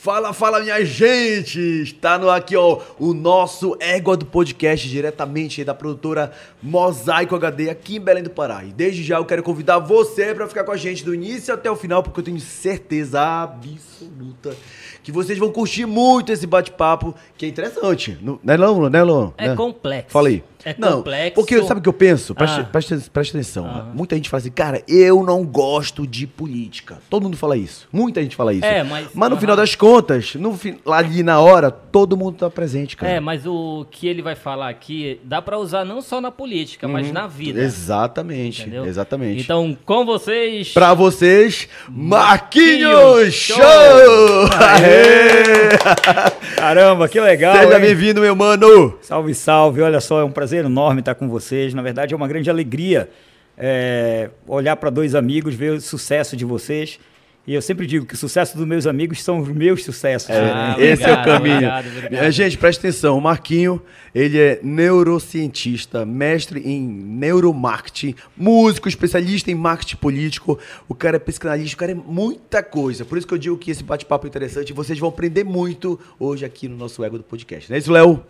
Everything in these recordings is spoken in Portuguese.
Fala, fala, minha gente! Está no aqui, ó, o nosso Égua do Podcast, diretamente da produtora Mosaico HD, aqui em Belém do Pará. E desde já eu quero convidar você para ficar com a gente do início até o final, porque eu tenho certeza absoluta que vocês vão curtir muito esse bate-papo, que é interessante. Não, né, não, né, não? É complexo. Fala aí. É não, complexo. Porque sabe o que eu penso? Preste, Ah. preste- preste atenção. Muita gente fala assim, cara, eu não gosto de política. Todo mundo fala isso. Muita gente fala isso. É, mas- no Aham. final das contas, no, lá ali na hora, todo mundo tá presente, cara. É, mas o que ele vai falar aqui dá pra usar não só na política, mas na vida. Exatamente. Entendeu? Exatamente. Então, com vocês. Pra vocês, Marquinhos Marquinhos Show! Show! Aê! Caramba, que legal. Seja bem-vindo, meu mano! Salve, salve. Olha só, é um prazer enorme estar com vocês. Na verdade, é uma grande alegria é, olhar para dois amigos, ver o sucesso de vocês. E eu sempre digo que o sucesso dos meus amigos são os meus sucessos. Ah, Esse é o caminho. obrigado, obrigado. Minha gente, presta atenção. O Marquinho, ele é neurocientista, mestre em neuromarketing, músico, especialista em marketing político. O cara é psicanalista, o cara é muita coisa. Por isso que eu digo que esse bate-papo é interessante vocês vão aprender muito hoje aqui no nosso Ego do Podcast. Não é isso, Léo?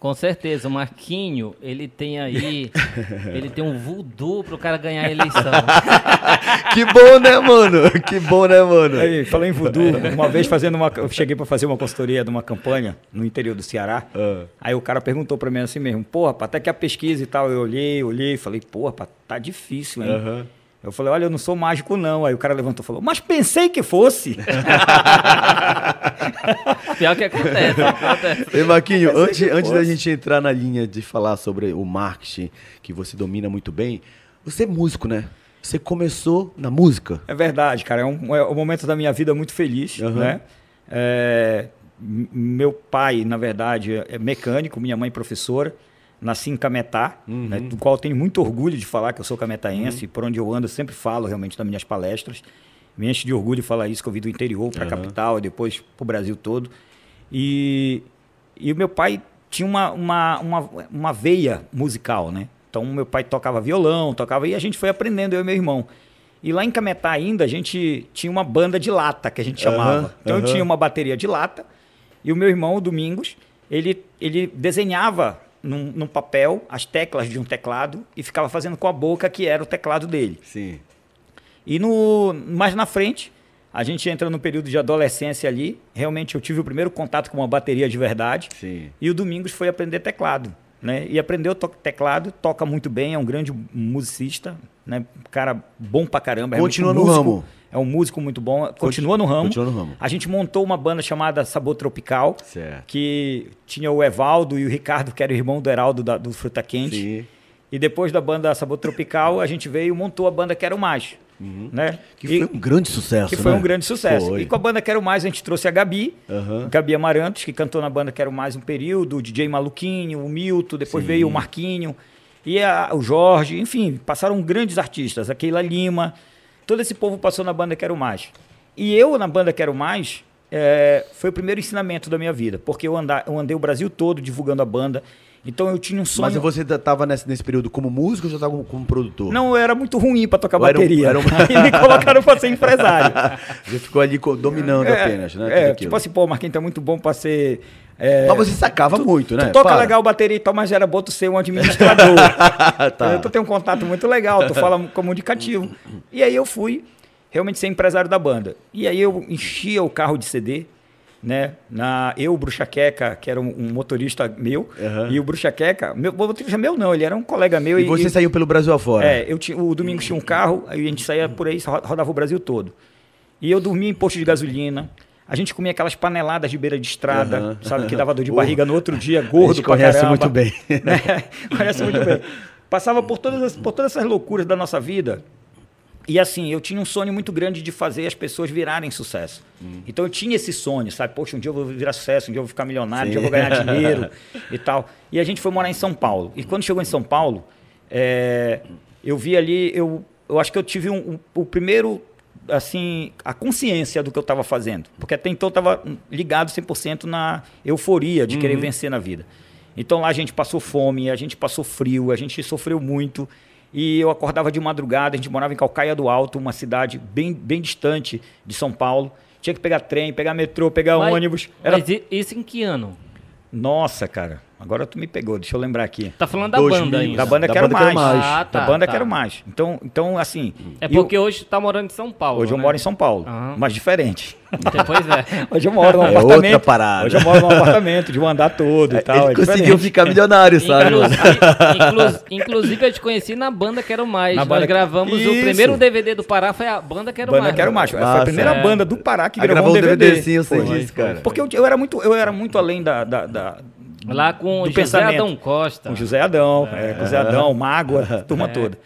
Com certeza, o Marquinho, ele tem aí. ele tem um voodoo pro cara ganhar a eleição. Que bom, né, mano? Que bom, né, mano? Aí, falei em voodoo, uma vez fazendo uma. Eu cheguei para fazer uma consultoria de uma campanha no interior do Ceará. Ah. Aí o cara perguntou para mim assim mesmo: porra, até que a pesquisa e tal. Eu olhei, olhei, falei: porra, tá difícil, hein? Aham. Eu falei: olha, eu não sou mágico, não. Aí o cara levantou e falou: mas pensei que fosse. Pior que acontece. acontece. Ei, Marquinho, Pensei antes, antes da gente entrar na linha de falar sobre o marketing, que você domina muito bem, você é músico, né? Você começou na música. É verdade, cara. É um, é um momento da minha vida muito feliz, Aham. né? É, meu pai, na verdade, é mecânico, minha mãe professora. Nasci em Cametá, Uhum. né, do qual eu tenho muito orgulho de falar que eu sou cametaense. Por onde eu ando, eu sempre falo realmente nas minhas palestras. Me enche de orgulho falar isso, que eu vim do interior para a Aham. capital e depois para o Brasil todo. E, e o meu pai tinha uma, uma, uma, uma veia musical, né? Então, meu pai tocava violão, tocava... E a gente foi aprendendo, eu e meu irmão. E lá em Cametá ainda, a gente tinha uma banda de lata, que a gente chamava. Aham, então, eu aham. tinha uma bateria de lata. E o meu irmão, o Domingos, ele, ele desenhava num, num papel as teclas de um teclado e ficava fazendo com a boca, que era o teclado dele. Sim. E no, mais na frente, a gente entra no período de adolescência ali. Realmente eu tive o primeiro contato com uma bateria de verdade. Sim. E o Domingos foi aprender teclado. Né? E aprendeu to teclado, toca muito bem, é um grande musicista, né? cara bom pra caramba. é Continua muito no ramo. É um músico muito bom, continua no ramo. continua no ramo. A gente montou uma banda chamada Sabor Tropical, Certo. que tinha o Evaldo e o Ricardo, que era o irmão do Heraldo da- do Fruta Quente. Sim. E depois da banda Sabor Tropical, a gente veio e montou a banda Quero Mais. Né? Uhum. Que E- foi um grande sucesso, que foi né? um grande sucesso. Foi. E com a banda Quero Mais, a gente trouxe a Gabi, Aham. Gabi Amarantos, que cantou na banda Quero Mais um período, o DJ Maluquinho, o Milton, depois Sim. veio o Marquinho, e a- o Jorge, enfim, passaram grandes artistas, a Keila Lima, todo esse povo passou na banda Quero Mais. E eu, na banda Quero Mais, é, foi o primeiro ensinamento da minha vida, porque eu, anda- eu andei o Brasil todo divulgando a banda, então eu tinha um sonho... Mas você estava nesse, nesse período como músico ou já estava como, como produtor? Não, eu era muito ruim para tocar Ou era um- bateria. era um- Aí me colocaram para ser empresário. Já ficou ali dominando apenas, né? É, tipo assim, pô, Marquinhos tá muito bom pra ser. é, Mas você sacava muito, né? Tu toca Para. legal bateria e tal, mas era bom tu ser um administrador. Tá. Tu tem um contato muito legal, tu fala comunicativo. E aí eu fui realmente ser empresário da banda. E aí eu enchia o carro de CD, né? Na, eu, o Bruxa Queca, que era um, um motorista meu, Aham. e o Bruxa Queca, meu motorista meu não, ele era um colega meu. E você saiu pelo Brasil afora? É, eu tinha, o Domingos tinha um carro, aí a gente saía por aí, ro- rodava o Brasil todo. E eu dormia em posto de gasolina. A gente comia aquelas paneladas de beira de estrada, Aham. sabe? Que dava dor de barriga no outro dia, A gordo gente pra conhece caramba. muito bem. né? Conhece muito bem. Passava por todas, as- por todas essas loucuras da nossa vida. E assim, eu tinha um sonho muito grande de fazer as pessoas virarem sucesso. Hum. Então eu tinha esse sonho, sabe? Poxa, um dia eu vou virar sucesso, um dia eu vou ficar milionário, um dia eu Sim. vou ganhar dinheiro e tal. E a gente foi morar em São Paulo. E quando chegou em São Paulo, é, eu vi ali, eu, eu acho que eu tive um, um- o primeiro, assim, a consciência do que eu estava fazendo. Porque até então eu estava ligado 100% na euforia de querer vencer na vida. Então lá a gente passou fome, a gente passou frio, a gente sofreu muito. E eu acordava de madrugada, a gente morava em Calcaia do Alto, uma cidade bem, bem distante de São Paulo. Tinha que pegar trem, pegar metrô, pegar Mas- ônibus. Era... Mas isso em que ano? Nossa, cara. Agora tu me pegou, deixa eu lembrar aqui. Tá falando da 2000, banda ainda. Da banda Da Quero banda Quero Mais. Mais. Ah, tá, da banda tá. Quero Mais. Então, então assim. É eu- porque hoje tu tá morando em São Paulo. hoje eu né? moro em São Paulo, Aham. mas diferente. Pois é. Hoje eu moro num É apartamento. outra parada. Hoje eu moro num apartamento de um andar todo e tal. Ele é conseguiu diferente. ficar milionário, sabe? Inclusive, inclu- inclusive, eu te conheci na banda Quero Mais. Na Nós banda- gravamos o Isso. primeiro DVD do Pará, foi a banda Quero Banda Mais. Quero né? Mais. Foi a primeira É. banda do Pará que gravou gravou um DVD. DVD, sim, eu sei disso, cara. Porque eu, eu era muito, eu era muito além da, da- da- Lá com o José pensamento. Adão Costa. Com José Adão, é, com José Adão, Mágoa, a turma É. toda.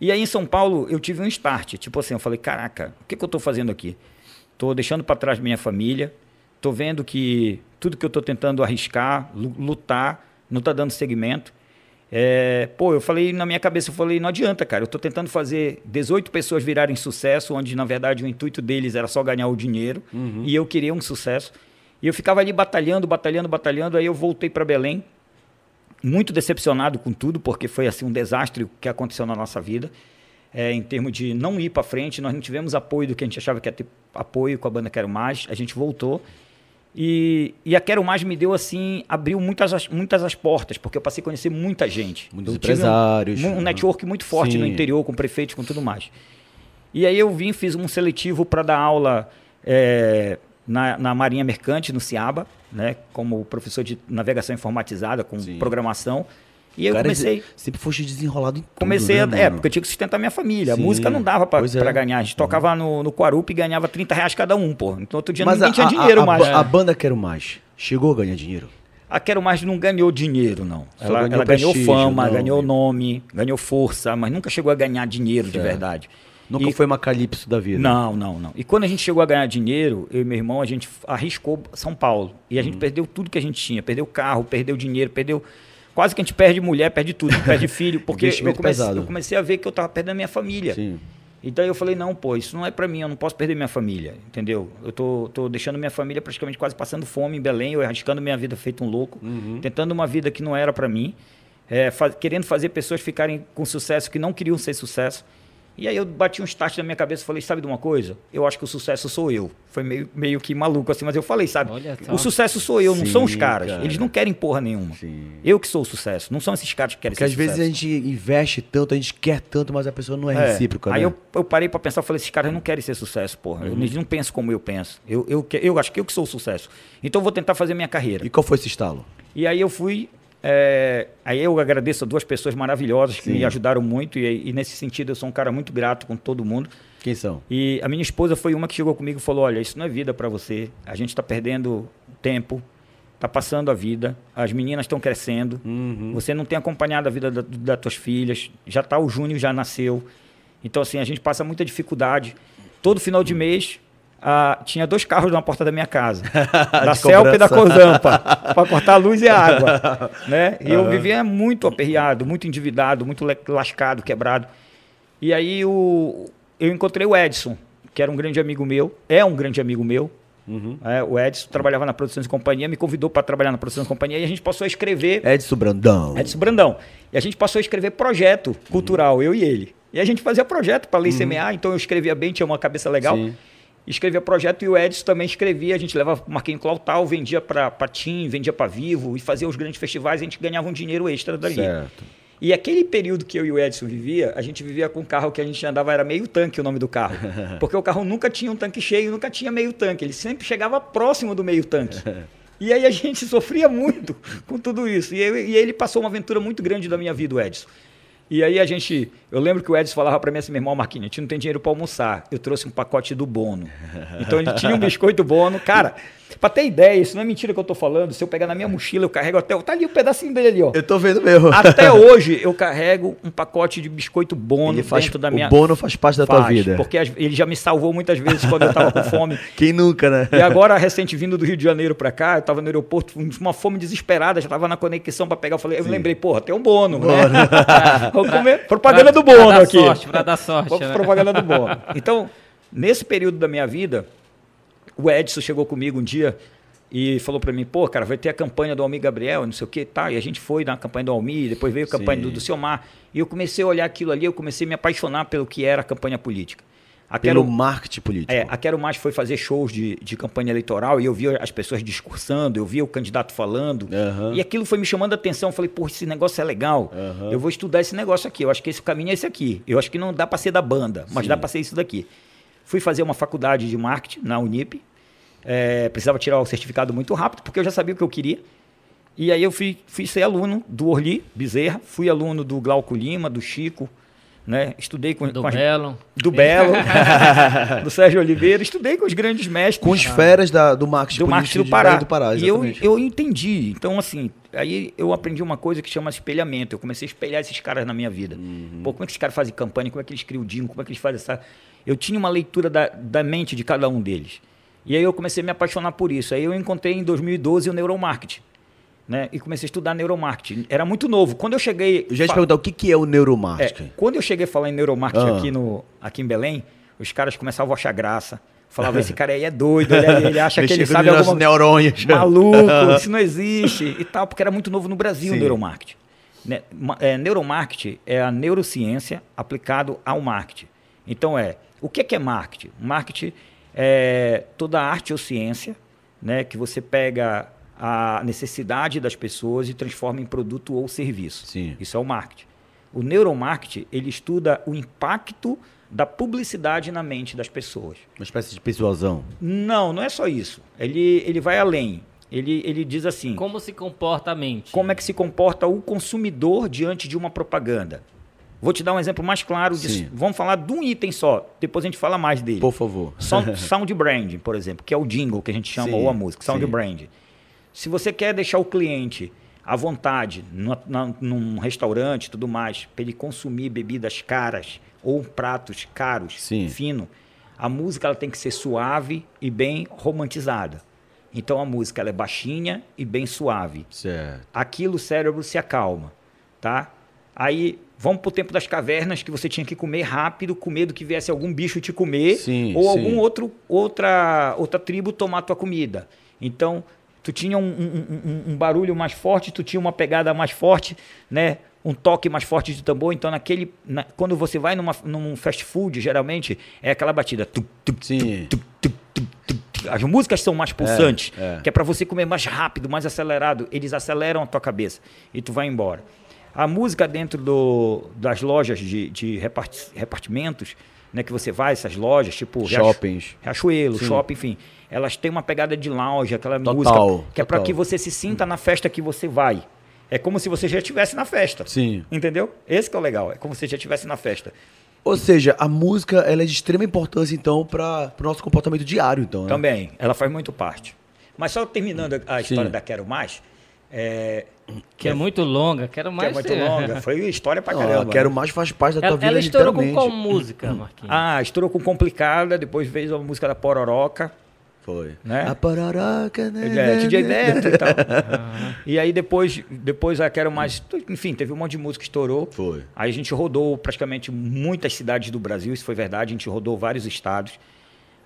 E aí em São Paulo eu tive um start, tipo assim, eu falei, caraca, o que, que eu tô fazendo aqui? Tô deixando para trás minha família, tô vendo que tudo que eu tô tentando arriscar, lu- lutar, não tá dando segmento. É, pô, eu falei na minha cabeça, eu falei, não adianta, cara, eu tô tentando fazer 18 pessoas virarem sucesso, onde na verdade o intuito deles era só ganhar o dinheiro, e eu queria um sucesso. E eu ficava ali batalhando, batalhando, batalhando, aí eu voltei para Belém, muito decepcionado com tudo, porque foi assim um desastre o que aconteceu na nossa vida, é, em termos de não ir para frente, nós não tivemos apoio do que a gente achava que ia ter apoio com a banda Quero Mais, a gente voltou. E, e a Quero Mais me deu assim, abriu muitas as, muitas as portas, porque eu passei a conhecer muita gente. Muitos Eu um- empresários. Um, um network muito forte no Sim. interior, com prefeitos, com tudo mais. E aí eu vim, fiz um seletivo para dar aula é, na, na Marinha Mercante, no Ciaba, né, como professor de navegação informatizada, com Sim. programação. E eu Cara, comecei, Sempre foste desenrolado em tudo, comecei a, né, é, mano? porque eu tinha que sustentar minha família. Sim, a música não dava para é. ganhar. A gente tocava no, no Quarup e ganhava 30 reais cada um, pô. Então outro dia Mas ninguém a, tinha a- dinheiro a, mais. A, a banda Quero Mais chegou a ganhar dinheiro? A Quero Mais não ganhou dinheiro, não. Só Ela, ganhou ela ganhou fama, nome. ganhou nome, ganhou força, mas nunca chegou a ganhar dinheiro de Certo. verdade. Nunca E- foi uma calypso da vida. Não, não, não. E quando a gente chegou a ganhar dinheiro, eu e meu irmão, a gente arriscou São Paulo. E a Uhum. gente perdeu tudo que a gente tinha. Perdeu carro, perdeu dinheiro, perdeu... Quase que a gente perde mulher, perde tudo, perde filho. Porque eu comecei, eu comecei a ver que eu tava perdendo minha família. Sim. Então eu falei, não, pô, isso não é pra mim, eu não posso perder minha família, entendeu? Eu tô, tô deixando minha família praticamente quase passando fome em Belém, eu arriscando minha vida feito um louco, Uhum. tentando uma vida que não era pra mim, é, querendo fazer pessoas ficarem com sucesso que não queriam ser sucesso. E aí eu bati um start na minha cabeça e falei, sabe de uma coisa? Eu acho que o sucesso sou eu. Foi meio, meio que maluco assim, mas eu falei, sabe? O sucesso sou eu, não Sim, são os caras. cara. Eles não querem porra nenhuma. Sim. Eu que sou o sucesso, não são esses caras que querem Porque ser às vezes a gente investe tanto, a gente quer tanto, mas a pessoa não é, É. recíproca, Aí né? eu, eu parei pra pensar, falei, esses caras não querem ser sucesso, porra. Uhum. Eles não pensam como eu penso. Eu, eu, que- eu acho que eu que sou o sucesso. Então eu vou tentar fazer minha carreira. E qual foi esse estalo? E aí eu fui. É, aí eu agradeço a duas pessoas maravilhosas que Sim. me ajudaram muito. E, e nesse sentido eu sou um cara muito grato com todo mundo. Quem são? E a minha esposa foi uma que chegou comigo e falou: Olha, isso não é vida para você. A gente está perdendo tempo, está passando a vida, as meninas estão crescendo. Uhum. Você não tem acompanhado a vida da, das tuas filhas. Já tá o Júnior, já nasceu. Então, assim, a gente passa muita dificuldade. Todo final de mês, ah, tinha dois carros na porta da minha casa. da De Celpa e da. Cozampa. para cortar a luz e a água. né? E eu vivia muito aperreado, muito endividado, muito lascado, quebrado. E aí o, eu encontrei o Edson, que era um grande amigo meu, é um grande amigo meu. Uhum. É, o Edson trabalhava na produção de companhia, me convidou para trabalhar na produção de companhia e a gente passou a escrever. Edson Brandão. Edson Brandão. E a gente passou a escrever projeto cultural, eu e ele. E a gente fazia projeto para Lei CMA, então eu escrevia bem, tinha uma cabeça legal. Sim. Escrevia projeto e o Edson também escrevia. A gente levava Marquinhos Clautal, vendia para Tim, vendia para Vivo e fazia os grandes festivais. A gente ganhava um dinheiro extra dali. Certo. E aquele período que eu e o Edson vivia, a gente vivia com um carro que a gente andava, era meio tanque o nome do carro. Porque o carro nunca tinha um tanque cheio, nunca tinha meio tanque. Ele sempre chegava próximo do meio tanque. E aí a gente sofria muito com tudo isso. E, eu- e ele passou uma aventura muito grande da minha vida, o Edson. E aí a gente. Eu lembro que o Edson falava para mim assim, meu irmão Marquinhos, a gente não tem dinheiro para almoçar. Eu trouxe um pacote do Bono. Então ele tinha um biscoito Bono. Cara, pra ter ideia, isso não é mentira que eu tô falando. Se eu pegar na minha mochila, eu carrego até. Tá ali o um pedacinho dele ali, ó. Eu tô vendo mesmo. Até hoje eu carrego um pacote de biscoito Bono Ele faz, dentro da minha. O Bono faz parte da tua Faz, vida. Porque ele já me salvou muitas vezes quando eu tava com fome. Quem nunca, né? E agora, recente vindo do Rio de Janeiro pra cá, eu tava no aeroporto com uma fome desesperada, já tava na conexão pra pegar. Eu falei, eu me lembrei, porra, tem um bono, né? Vou comer. Propaganda do Pra bono dar aqui. sorte, pra dar sorte, Vamos né? propaganda do bono. Então, nesse período da minha vida, o Edson chegou comigo um dia e falou pra mim, pô, cara, vai ter a campanha do Almir Gabriel, não sei o que, tá? E a gente foi na campanha do Almir, depois veio a campanha Sim. do, do Ciomar. E eu comecei a olhar aquilo ali, eu comecei a me apaixonar pelo que era a campanha política. A Pelo Quero, marketing político. é, a Quero Mais foi fazer shows de, de campanha eleitoral e eu via as pessoas discursando, eu via o candidato falando. Aham. E aquilo foi me chamando a atenção. Eu falei, pô, esse negócio é legal. Aham. Eu vou estudar esse negócio aqui. Eu acho que esse caminho é esse aqui. Eu acho que não dá para ser da banda, mas Sim. dá para ser isso daqui. Fui fazer uma faculdade de marketing na Unip. É, precisava tirar o certificado muito rápido, porque eu já sabia o que eu queria. E aí eu fui, fui ser aluno do Orli Bezerra, fui aluno do Glauco Lima, do Chico, né? Estudei com, Do com as- Belo. do Belo, do Sérgio Oliveira, estudei com os grandes mestres Com as feras da- do marketing do marketing do Pará. Do Pará. e eu, eu entendi. Então, assim, aí eu aprendi uma coisa que chama espelhamento. Eu comecei a espelhar esses caras na minha vida. Uhum. Pô, como é que esses caras fazem campanha? Como é que eles criam o jingle? Como é que eles fazem essa... Eu tinha uma leitura da, da mente de cada um deles. E aí eu comecei a me apaixonar por isso. Aí eu encontrei em 2012 o neuromarketing. Né? E comecei a estudar neuromarketing. Era muito novo. Quando eu cheguei... Eu já te fa- perguntar o que, que é o é, neuromarketing. quando eu cheguei a falar em neuromarketing Ah. aqui, no, aqui em Belém, os caras começavam a achar graça. Falavam, esse cara aí é doido, ele, ele acha que ele sabe alguma neurônios. maluco, isso não existe e tal, porque era muito novo no Brasil Sim. o neuromarketing. Né? Ma- é, neuromarketing é a neurociência aplicado ao marketing. Então é, o que é, que é marketing? Marketing é toda a arte ou ciência né, que você pega a necessidade das pessoas e transforma em produto ou serviço. Sim. Isso é o marketing. O neuromarketing, ele estuda o impacto da publicidade na mente das pessoas. Uma espécie de persuasão. Não, não é só isso. Ele, ele vai além. Ele, ele diz assim: Como se comporta a mente? como é que se comporta o consumidor diante de uma propaganda? Vou te dar um exemplo mais claro disso. Sim. Vamos falar de um item só, depois a gente fala mais dele. Por favor. Sound, sound branding, por exemplo, que é o jingle que a gente chama, Sim, ou a música, sound sim. branding. Se você quer deixar o cliente à vontade numa- na- num restaurante e tudo mais, para ele consumir bebidas caras ou pratos caros, Sim. fino, a música ela tem que ser suave e bem romantizada. Então a música ela é baixinha e bem suave Certo. aquilo o cérebro se acalma, tá? Aí vamos pro tempo das cavernas que você tinha que comer rápido, com medo que viesse algum bicho te comer Sim, ou sim. algum outro outra outra tribo tomar tua comida. Então tu tinha um, um- um- um barulho mais forte, tu tinha uma pegada mais forte, né? Um toque mais forte de tambor. Então naquele na- quando você vai numa, num fast food geralmente é aquela batida. Tup, tup, Sim. tup. As músicas são mais pulsantes, é. que é para você comer mais rápido, mais acelerado. Eles aceleram a tua cabeça e tu vai embora. A música dentro do, das lojas de, de reparti- repartimentos, né, que você vai, essas lojas, tipo Shoppings. Riachuelo, shopping, enfim, elas têm uma pegada de lounge, aquela Total, música que é para total. que você se sinta na festa que você vai. É como se você já estivesse na festa. Sim. Entendeu? Esse que é o legal. É como se você já estivesse na festa. Ou seja, a música ela é de extrema importância, então, para o nosso comportamento diário, então. Né? Também, ela faz muito parte. Mas só terminando a história Sim. da Quero Mais, é, Que é muito longa, quero que mais. é muito ter. longa, foi história pra Não, caramba. Quero né? mais faz parte da tua Ela, vida, ela estourou com qual música, Marquinhos? Ah, estourou com Complicada, depois veio a música da Pororoca, Foi. Né? A pororoca, né? é, DJ né, Beto e tal. E aí depois, depois a Quero Mais, enfim, teve um monte de música que estourou. Foi. Aí a gente rodou praticamente muitas cidades do Brasil, isso foi verdade, a gente rodou vários estados.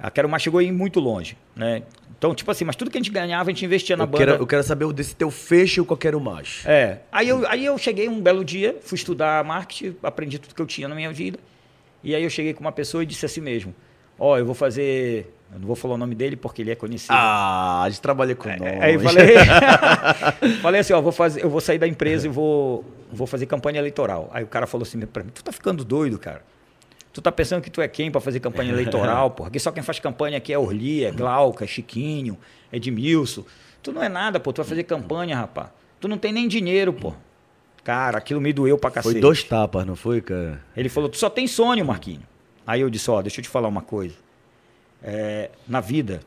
A Quero Mais chegou a ir muito longe, né? Então, tipo assim, mas tudo que a gente ganhava, a gente investia na Eu banda. quero, eu quero saber desse teu fecho que eu quero mais. É. Aí eu, aí eu cheguei um belo dia, fui estudar marketing, aprendi tudo que eu tinha na minha vida. E aí eu cheguei com uma pessoa e disse assim mesmo: Ó, eu vou fazer. Eu não vou falar o nome dele porque ele é conhecido. Ah, a gente trabalha com nós. Aí falei, falei assim, ó, vou fazer, eu vou sair da empresa e vou, vou fazer campanha eleitoral. Aí o cara falou assim pra mim, tu tá ficando doido, cara. Tu tá pensando que tu é quem pra fazer campanha eleitoral, porra? Porque só quem faz campanha aqui é Orli, é Glauca, é Chiquinho, é Edmilson. Tu não é nada, pô, tu vai fazer campanha, rapaz. Tu não tem nem dinheiro, pô. Cara, aquilo me doeu pra cacete. Foi dois tapas, não foi, cara? Ele falou, tu só tem sonho, Marquinho. Aí eu disse, ó, deixa eu te falar uma coisa. É, na vida,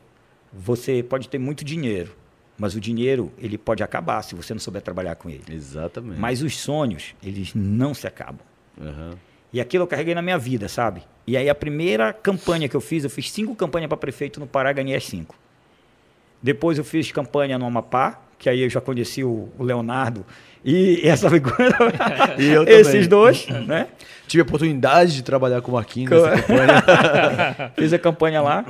você pode ter muito dinheiro, mas o dinheiro, ele pode acabar se você não souber trabalhar com ele. Exatamente. Mas os sonhos, eles não se acabam. Aham. E aquilo eu carreguei na minha vida, sabe? E aí a primeira campanha que eu fiz, eu fiz cinco campanhas para prefeito no Pará, ganhei as cinco. Depois eu fiz campanha no Amapá, que aí eu já conheci o, Leonardo e essa figura. E eu Esses dois, né? Tive a oportunidade de trabalhar com o Marquinhos nessa campanha. Fiz a campanha lá.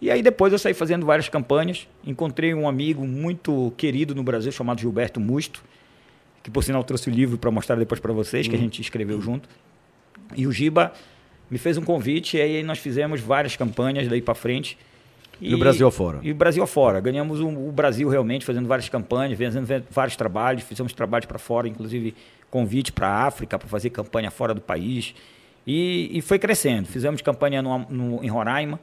E aí depois eu saí fazendo várias campanhas. Encontrei um amigo muito querido no Brasil chamado Gilberto Musto, que por sinal trouxe o livro para mostrar depois para vocês, que a gente escreveu junto. E o Giba me fez um convite e aí nós fizemos várias campanhas daí para frente. E no Brasil afora? E o Brasil afora. Ganhamos o, o, Brasil realmente fazendo várias campanhas, fazendo vários trabalhos, fizemos trabalhos para fora, inclusive convite para a África para fazer campanha fora do país. E, e foi crescendo. Fizemos campanha no, no, em Roraima.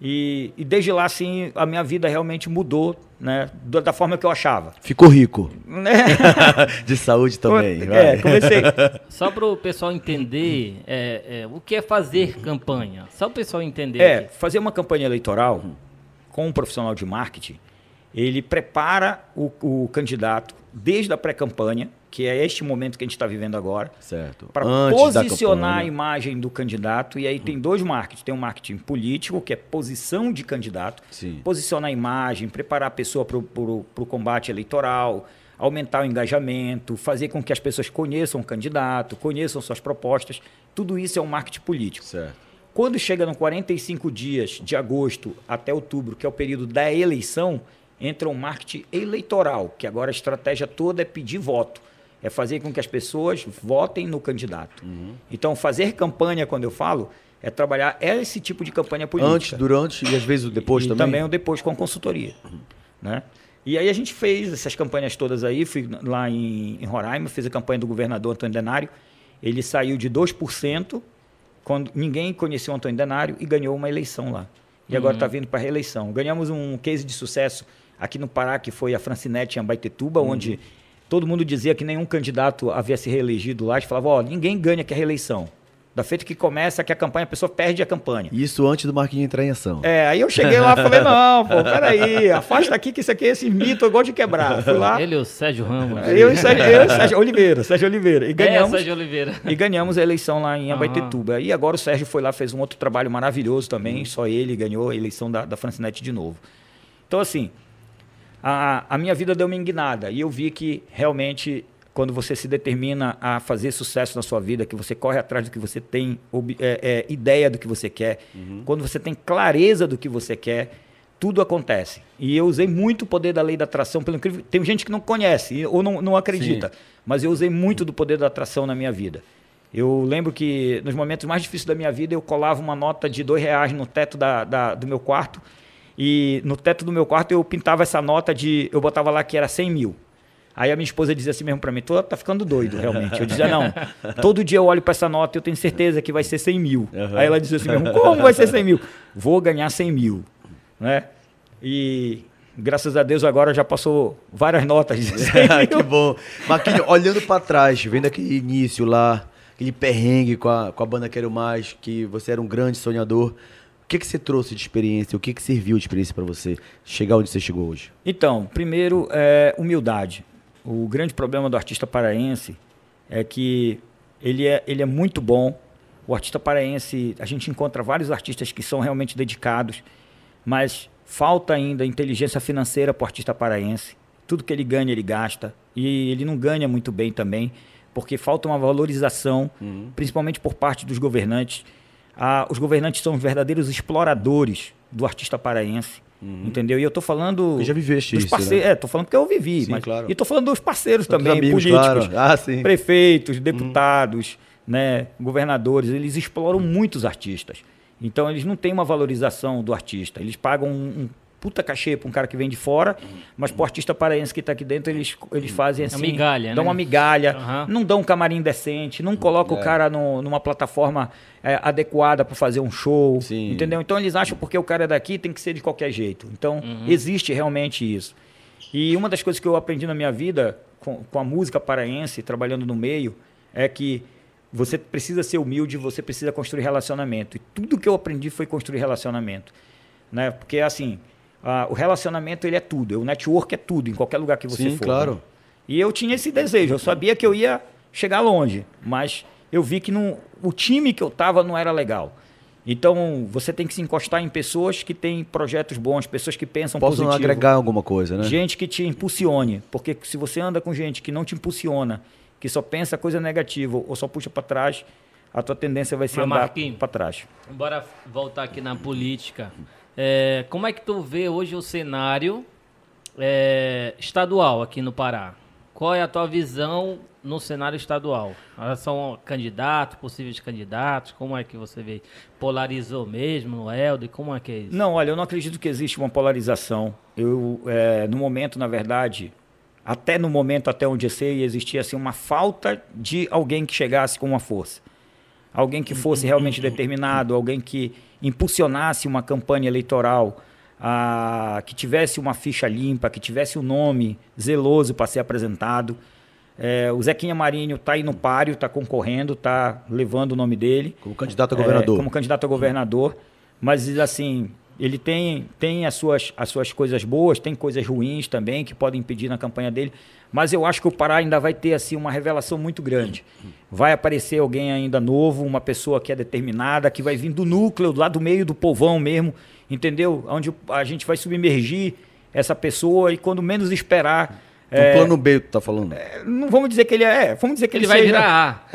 E, e, desde lá, assim, a minha vida realmente mudou, né? Da, da forma que eu achava. Ficou rico. De saúde também. É, comecei. Só para o pessoal entender é, é, o que é fazer campanha. Só para o pessoal entender. É, aqui. fazer uma campanha eleitoral com um profissional de marketing, ele prepara o, o candidato desde a pré-campanha que é este momento que a gente está vivendo agora, para posicionar a imagem do candidato. E aí tem dois marketing. Tem um marketing político, que é posição de candidato, Sim. posicionar a imagem, preparar a pessoa para o combate eleitoral, aumentar o engajamento, fazer com que as pessoas conheçam o candidato, conheçam suas propostas. Tudo isso é um marketing político. Certo. Quando chega no 45 dias de agosto até outubro, que é o período da eleição, entra um marketing eleitoral, que agora a estratégia toda é pedir voto é fazer com que as pessoas votem no candidato. Uhum. Então, fazer campanha, quando eu falo, é trabalhar esse tipo de campanha política. Antes, durante e às vezes o depois e também? também o depois com consultoria. Uhum. Né? E aí a gente fez essas campanhas todas aí, fui lá em, em Roraima, fiz a campanha do governador Antônio Denário, ele saiu de 2%, quando ninguém conhecia o Antônio Denário, e ganhou uma eleição lá. E agora está uhum. vindo para a reeleição. Ganhamos um case de sucesso aqui no Pará, que foi a Francinete em Ambaitetuba, uhum. onde todo mundo dizia que nenhum candidato havia se reelegido lá, a gente falava, ó, ninguém ganha que a reeleição. Da feita que começa que a campanha, a pessoa perde a campanha. Isso antes do Marquinhos entrar em ação. É, aí eu cheguei lá e falei, não, pô, peraí, afasta aqui que isso aqui, esse mito eu gosto de quebrar. Fui lá. Ele e o Sérgio Ramos. Eu e Sérgio, eu e Sérgio Oliveira, Sérgio Oliveira. E é, ganhamos, é, Sérgio Oliveira. E ganhamos a eleição lá em Abaitetuba. Uhum. E agora o Sérgio foi lá, fez um outro trabalho maravilhoso também, uhum. só ele ganhou a eleição da, da Francinete de novo. Então, assim, a, a minha vida deu uma enguinada e eu vi que realmente quando você se determina a fazer sucesso na sua vida, que você corre atrás do que você tem, é, é, ideia do que você quer, uhum. quando você tem clareza do que você quer, tudo acontece. E eu usei muito o poder da lei da atração, pelo incrível. Tem gente que não conhece ou não, não acredita, Sim. mas eu usei muito do poder da atração na minha vida. Eu lembro que nos momentos mais difíceis da minha vida, eu colava uma nota de dois reais no teto da, da, do meu quarto. E no teto do meu quarto eu pintava essa nota de. Eu botava lá que era 100 mil. Aí a minha esposa dizia assim mesmo para mim, tá ficando doido, realmente. Eu dizia, não, todo dia eu olho para essa nota e eu tenho certeza que vai ser 100 mil. Uhum. Aí ela dizia assim mesmo, como vai ser 100 mil? Vou ganhar 100 mil, né? E graças a Deus agora já passou várias notas de 100 mil. que bom. Marquinhos, olhando para trás, vendo aquele início lá, aquele perrengue com a, com a banda Quero Mais, que você era um grande sonhador, que, que você trouxe de experiência? O que, que serviu de experiência para você chegar onde você chegou hoje? Então, primeiro, é humildade. O grande problema do artista paraense é que ele é, ele é muito bom. O artista paraense, a gente encontra vários artistas que são realmente dedicados, mas falta ainda inteligência financeira para o artista paraense. Tudo que ele ganha, ele gasta. E ele não ganha muito bem também, porque falta uma valorização, uhum. principalmente por parte dos governantes. Ah, os governantes são verdadeiros exploradores do artista paraense. Uhum. Entendeu? E eu tô falando. Eu já viveste dos isso. Né? É, tô falando porque eu vivi. Sim, mas, claro. E tô falando dos parceiros também, amigos, políticos, claro. ah, sim. prefeitos, uhum. deputados, uhum. né, governadores. Eles exploram muitos artistas. Então eles não têm uma valorização do artista. Eles pagam um, um puta cachê para um cara que vem de fora, mas pro artista paraense que está aqui dentro, eles, eles fazem assim. Uma migalha, dão né? uma migalha, uhum. não dão um camarim decente, não colocam é. o cara no, numa plataforma é, adequada para fazer um show. Sim. Entendeu? Então eles acham porque o cara é daqui tem que ser de qualquer jeito. Então uhum. existe realmente isso. E uma das coisas que eu aprendi na minha vida com, com a música paraense, trabalhando no meio, é que você precisa ser humilde, você precisa construir relacionamento. E tudo que eu aprendi foi construir relacionamento. Né? Porque assim, ah, o relacionamento ele é tudo, o network é tudo, em qualquer lugar que você Sim, for. claro. Né? E eu tinha esse desejo, eu sabia que eu ia chegar longe, mas eu vi que não, o time que eu estava não era legal. Então, você tem que se encostar em pessoas que têm projetos bons, pessoas que pensam Posso positivo. agregar alguma coisa, né? Gente que te impulsione, porque se você anda com gente que não te impulsiona, que só pensa coisa negativa ou só puxa para trás, a tua tendência vai ser Mas, andar para trás. Bora voltar aqui na política. É, como é que tu vê hoje o cenário é, estadual aqui no Pará? qual é a tua visão no cenário estadual? São candidatos, possíveis candidatos? Como é que você vê? Polarizou mesmo no Helder? Como é que é isso? Não, olha, eu não acredito que existe uma polarização. Eu, é, no momento, na verdade, até no momento até onde eu sei, existia assim, uma falta de alguém que chegasse com uma força. Alguém que fosse realmente determinado, alguém que impulsionasse uma campanha eleitoral, ah, que tivesse uma ficha limpa, que tivesse um nome zeloso para ser apresentado. É, o Zequinha Marinho está aí no páreo, está concorrendo, está levando o nome dele. Como candidato a governador. É, como candidato a governador. Mas, assim, ele tem, tem as, suas, as suas coisas boas, tem coisas ruins também que podem impedir na campanha dele. Mas eu acho que o Pará ainda vai ter assim uma revelação muito grande. Vai aparecer alguém ainda novo, uma pessoa que é determinada, que vai vir do núcleo, lá do meio do povão mesmo, entendeu? Onde a gente vai submergir essa pessoa e quando menos esperar o é, plano B, tu tá falando? É, não vamos dizer que ele é. Vamos dizer que ele, ele vai seja, virar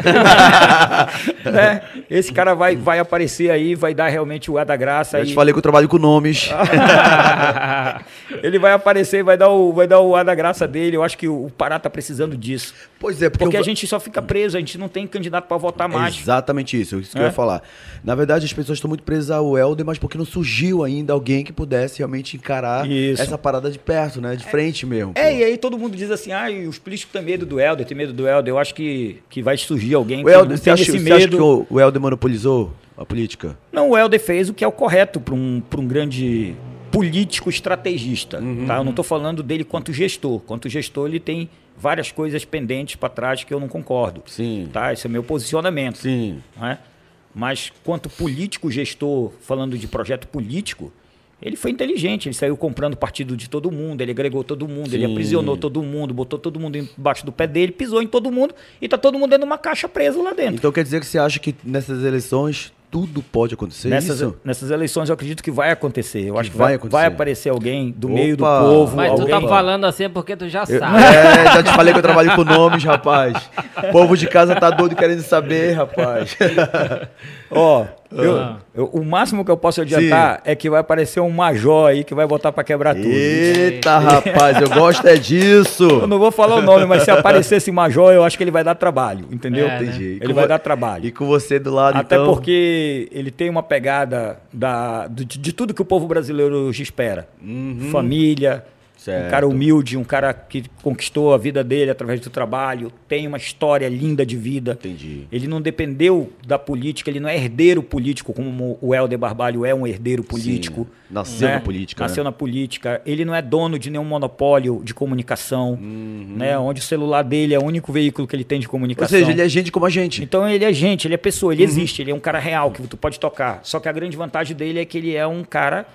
A. né? Esse cara vai, vai aparecer aí, vai dar realmente o A da graça. Eu te falei que eu trabalho com nomes. ele vai aparecer, vai dar, o, vai dar o A da graça dele. Eu acho que o Pará tá precisando disso. Pois é, porque, porque eu... a gente só fica preso, a gente não tem candidato para votar mais. É exatamente isso, isso que é? eu ia falar. Na verdade, as pessoas estão muito presas ao Helder, mas porque não surgiu ainda alguém que pudesse realmente encarar isso. essa parada de perto, né? De frente mesmo. É, pô. e aí todo mundo diz assim, ah, os políticos têm medo do Helder, tem medo do Helder. Eu acho que, que vai surgir alguém o Helder, que você acha, esse medo. Você acha que o, o Helder monopolizou a política? Não, o Helder fez o que é o correto para um, um grande político estrategista. Uhum. Tá? Eu não estou falando dele quanto gestor. Quanto gestor, ele tem várias coisas pendentes para trás que eu não concordo. Sim. Tá? Esse é meu posicionamento. Sim. Né? Mas quanto político gestor, falando de projeto político, ele foi inteligente, ele saiu comprando partido de todo mundo, ele agregou todo mundo, Sim. ele aprisionou todo mundo, botou todo mundo embaixo do pé dele, pisou em todo mundo e tá todo mundo dentro de uma caixa preso lá dentro. Então quer dizer que você acha que nessas eleições tudo pode acontecer nessas, isso? Nessas eleições eu acredito que vai acontecer. Eu que acho que vai, vai, aparecer alguém do Opa. meio do povo. Mas alguém... tu tá falando assim porque tu já eu, sabe. É, já te falei que eu trabalho com nomes, rapaz. O povo de casa tá doido querendo saber, rapaz. Ó, eu, ah. eu, o máximo que eu posso adiantar Sim. é que vai aparecer um major aí que vai botar para quebrar tudo. Eita, rapaz, eu gosto é disso. Eu não vou falar o nome, mas se aparecer esse major, eu acho que ele vai dar trabalho, entendeu? É, Entendi. Ele vai dar trabalho. E com você do lado, Até então... porque ele tem uma pegada da, de, de tudo que o povo brasileiro hoje espera. Uhum. Família, Certo. Um cara humilde, um cara que conquistou a vida dele através do trabalho, tem uma história linda de vida. Entendi. Ele não dependeu da política, ele não é herdeiro político, como o Helder Barbalho é um herdeiro político. Sim. Nasceu né? na política. Nasceu né? na política. Ele não é dono de nenhum monopólio de comunicação, uhum. né? onde o celular dele é o único veículo que ele tem de comunicação. Ou seja, ele é gente como a gente. Então ele é gente, ele é pessoa, ele uhum. existe, ele é um cara real que tu pode tocar. Só que a grande vantagem dele é que ele é um cara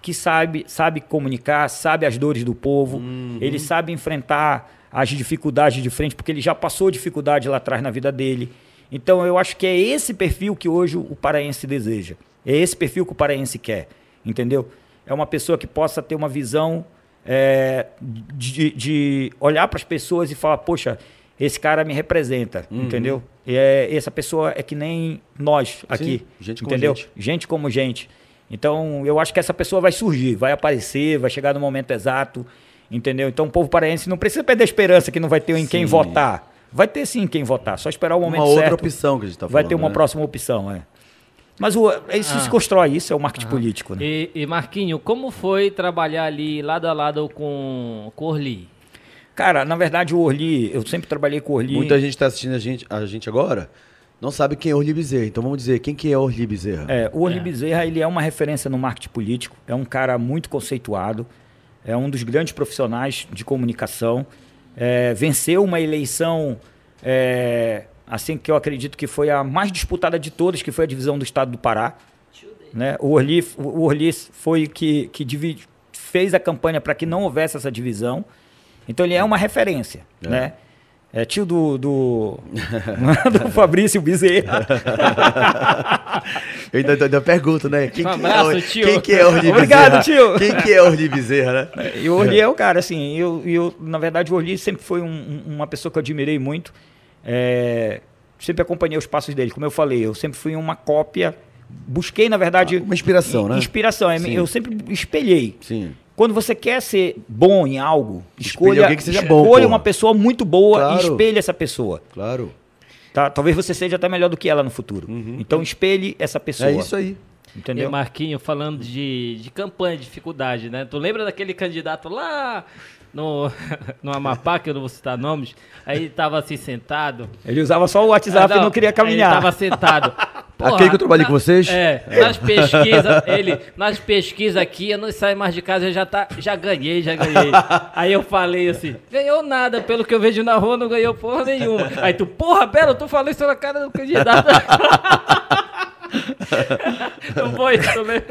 que sabe, sabe comunicar, sabe as dores do povo, uhum. ele sabe enfrentar as dificuldades de frente, porque ele já passou dificuldade lá atrás na vida dele. Então eu acho que é esse perfil que hoje o paraense deseja. É esse perfil que o paraense quer, entendeu? É uma pessoa que possa ter uma visão é, de, de, olhar para as pessoas e falar, poxa, esse cara me representa, uhum. entendeu? E é, essa pessoa é que nem nós aqui, Sim, gente entendeu? Como gente. gente como gente. Então, eu acho que essa pessoa vai surgir, vai aparecer, vai chegar no momento exato, entendeu? Então, o povo paraense não precisa perder a esperança que não vai ter em sim. quem votar. Vai ter sim quem votar, só esperar o momento certo. Uma outra opção que a gente está falando. Vai ter uma né? próxima opção, é. Mas o, isso ah. se constrói, isso é o marketing ah. político, né? E, e, Marquinho, como foi trabalhar ali lado a lado com, com Orly? Cara, na verdade o Orly, eu sempre trabalhei com o Orly. Muita gente está assistindo a gente, a gente agora não sabe quem é Orly Bezerra. Então vamos dizer, quem que é Orly Bezerra? É, o Orly é. Bezerra ele é uma referência no marketing político, é um cara muito conceituado, é um dos grandes profissionais de comunicação, é, venceu uma eleição é, assim que eu acredito que foi a mais disputada de todas, que foi a divisão do estado do Pará. Né? O Orly, o Orly foi que, que divide, fez a campanha para que não houvesse essa divisão. Então ele é uma referência, é. né? É tio do, do, do Fabrício Bezerra. Eu ainda, ainda pergunto, né? Quem, um abraço, que é, tio. Quem que é Orly Obrigado, tio. Quem que é Orly Bezerra, né? E o Orly é o cara, assim, eu, eu, na verdade, o Orly sempre foi um, uma pessoa que eu admirei muito. É, sempre acompanhei os passos dele, como eu falei, eu sempre fui uma cópia. Busquei, na verdade. Uma inspiração, né? Inspiração. É, Sim. Eu sempre espelhei. Sim. Quando você quer ser bom em algo, escolha, alguém que seja bom, escolha porra. uma pessoa muito boa Claro. e espelhe essa pessoa. Claro. Tá? Talvez você seja até melhor do que ela no futuro. Então espelhe essa pessoa. Uhum. É isso aí. E Entendeu? Marquinho falando de, de campanha de dificuldade, né? Tu lembra daquele candidato lá no, no Amapá, que eu não vou citar nomes, aí ele tava assim sentado. Ele usava só o WhatsApp e não queria caminhar. Ele tava sentado. Aquele que eu trabalhei na- com vocês? É, nas pesquisas, ele, nas pesquisas aqui, eu não saio mais de casa, eu já, tá, já ganhei, já ganhei. Aí eu falei assim, ganhou nada, pelo que eu vejo na rua, não ganhou porra nenhuma. Aí tu, porra, Bela, tu falou isso na cara do candidato. não foi isso, né?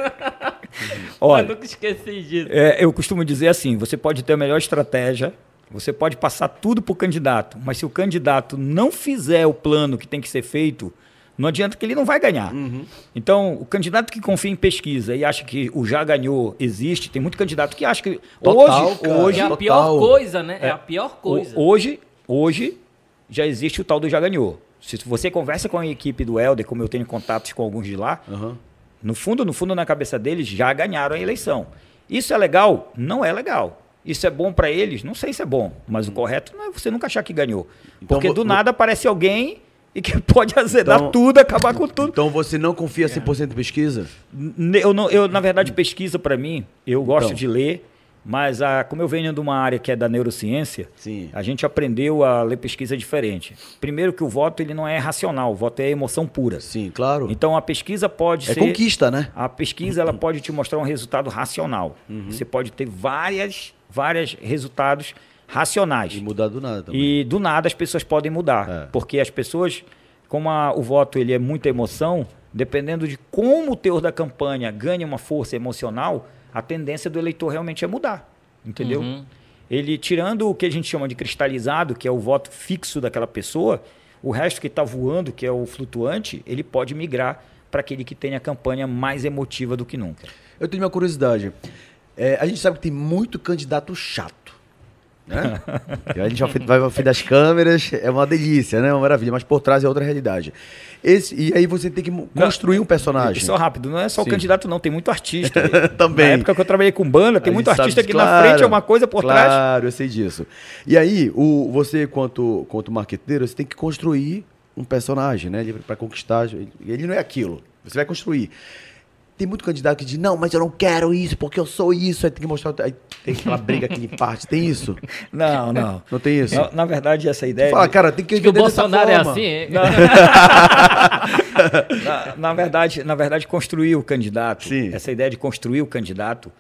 Olha, eu nunca esqueci disso. É, eu costumo dizer assim: você pode ter a melhor estratégia, você pode passar tudo para o candidato, mas se o candidato não fizer o plano que tem que ser feito, não adianta que ele não vai ganhar. Então, o candidato que confia em pesquisa e acha que o já ganhou existe, tem muito candidato que acha que Total, hoje, cara. hoje, É a total. pior coisa, né? É, a pior coisa. ho- hoje, hoje já existe o tal do já ganhou. Se você conversa com a equipe do Helder, como eu tenho contatos com alguns de lá, Aham. no fundo, no fundo, na cabeça deles, já ganharam a eleição. Isso é legal? Não é legal. Isso é bom para eles? Não sei se é bom, mas o correto não é você nunca achar que ganhou. Então, Porque do nada aparece alguém e que pode azedar Então- tudo, acabar com tudo. Então você não confia 100% em pesquisa? Eu, não- eu, na verdade, pesquisa para mim, eu gosto Então. de ler, mas a, como eu venho de uma área que é da neurociência, Sim. a gente aprendeu a ler pesquisa diferente. Primeiro que o voto ele não é racional, o voto é emoção pura. Sim, claro. Então a pesquisa pode é ser conquista, né? a pesquisa ela pode te mostrar um resultado racional. Uhum. Você pode ter várias, vários resultados racionais. E mudar do nada também. E do nada as pessoas podem mudar, É. porque as pessoas, como a- o voto ele é muita emoção, dependendo de como o teor da campanha ganha uma força emocional, a tendência do eleitor realmente é mudar, entendeu? Uhum. Ele tirando o que a gente chama de cristalizado, que é o voto fixo daquela pessoa, o resto que está voando, que é o flutuante, ele pode migrar para aquele que tem a campanha mais emotiva do que nunca. Eu tenho uma curiosidade. É, a gente sabe que tem muito candidato chato. Né? A gente vai vai ao fim das câmeras, é uma delícia, né? Uma maravilha, mas por trás é outra realidade. Esse, e aí você tem que construir um personagem. Só rápido, não é só Sim. o candidato, não, tem muito artista. Também. Na época que eu trabalhei com banda, tem muito artista sabe que disso, na frente é claro. uma coisa, por trás. Claro, eu sei disso. E aí, o, você, quanto, quanto marqueteiro, você tem que construir um personagem, né? Para conquistar. Ele não é aquilo. Você vai construir. Tem muito candidato que diz, não, mas eu não quero isso, porque eu sou isso. Aí tem que mostrar. Aí tem aquela briga aqui de parte. Tem isso? Não, não. Não tem isso? Na, na verdade, essa ideia. Fala, de- cara, tem que Acho que o Bolsonaro é assim, hein? na, na verdade, na verdade, construir o candidato, Sim. essa ideia de construir o candidato,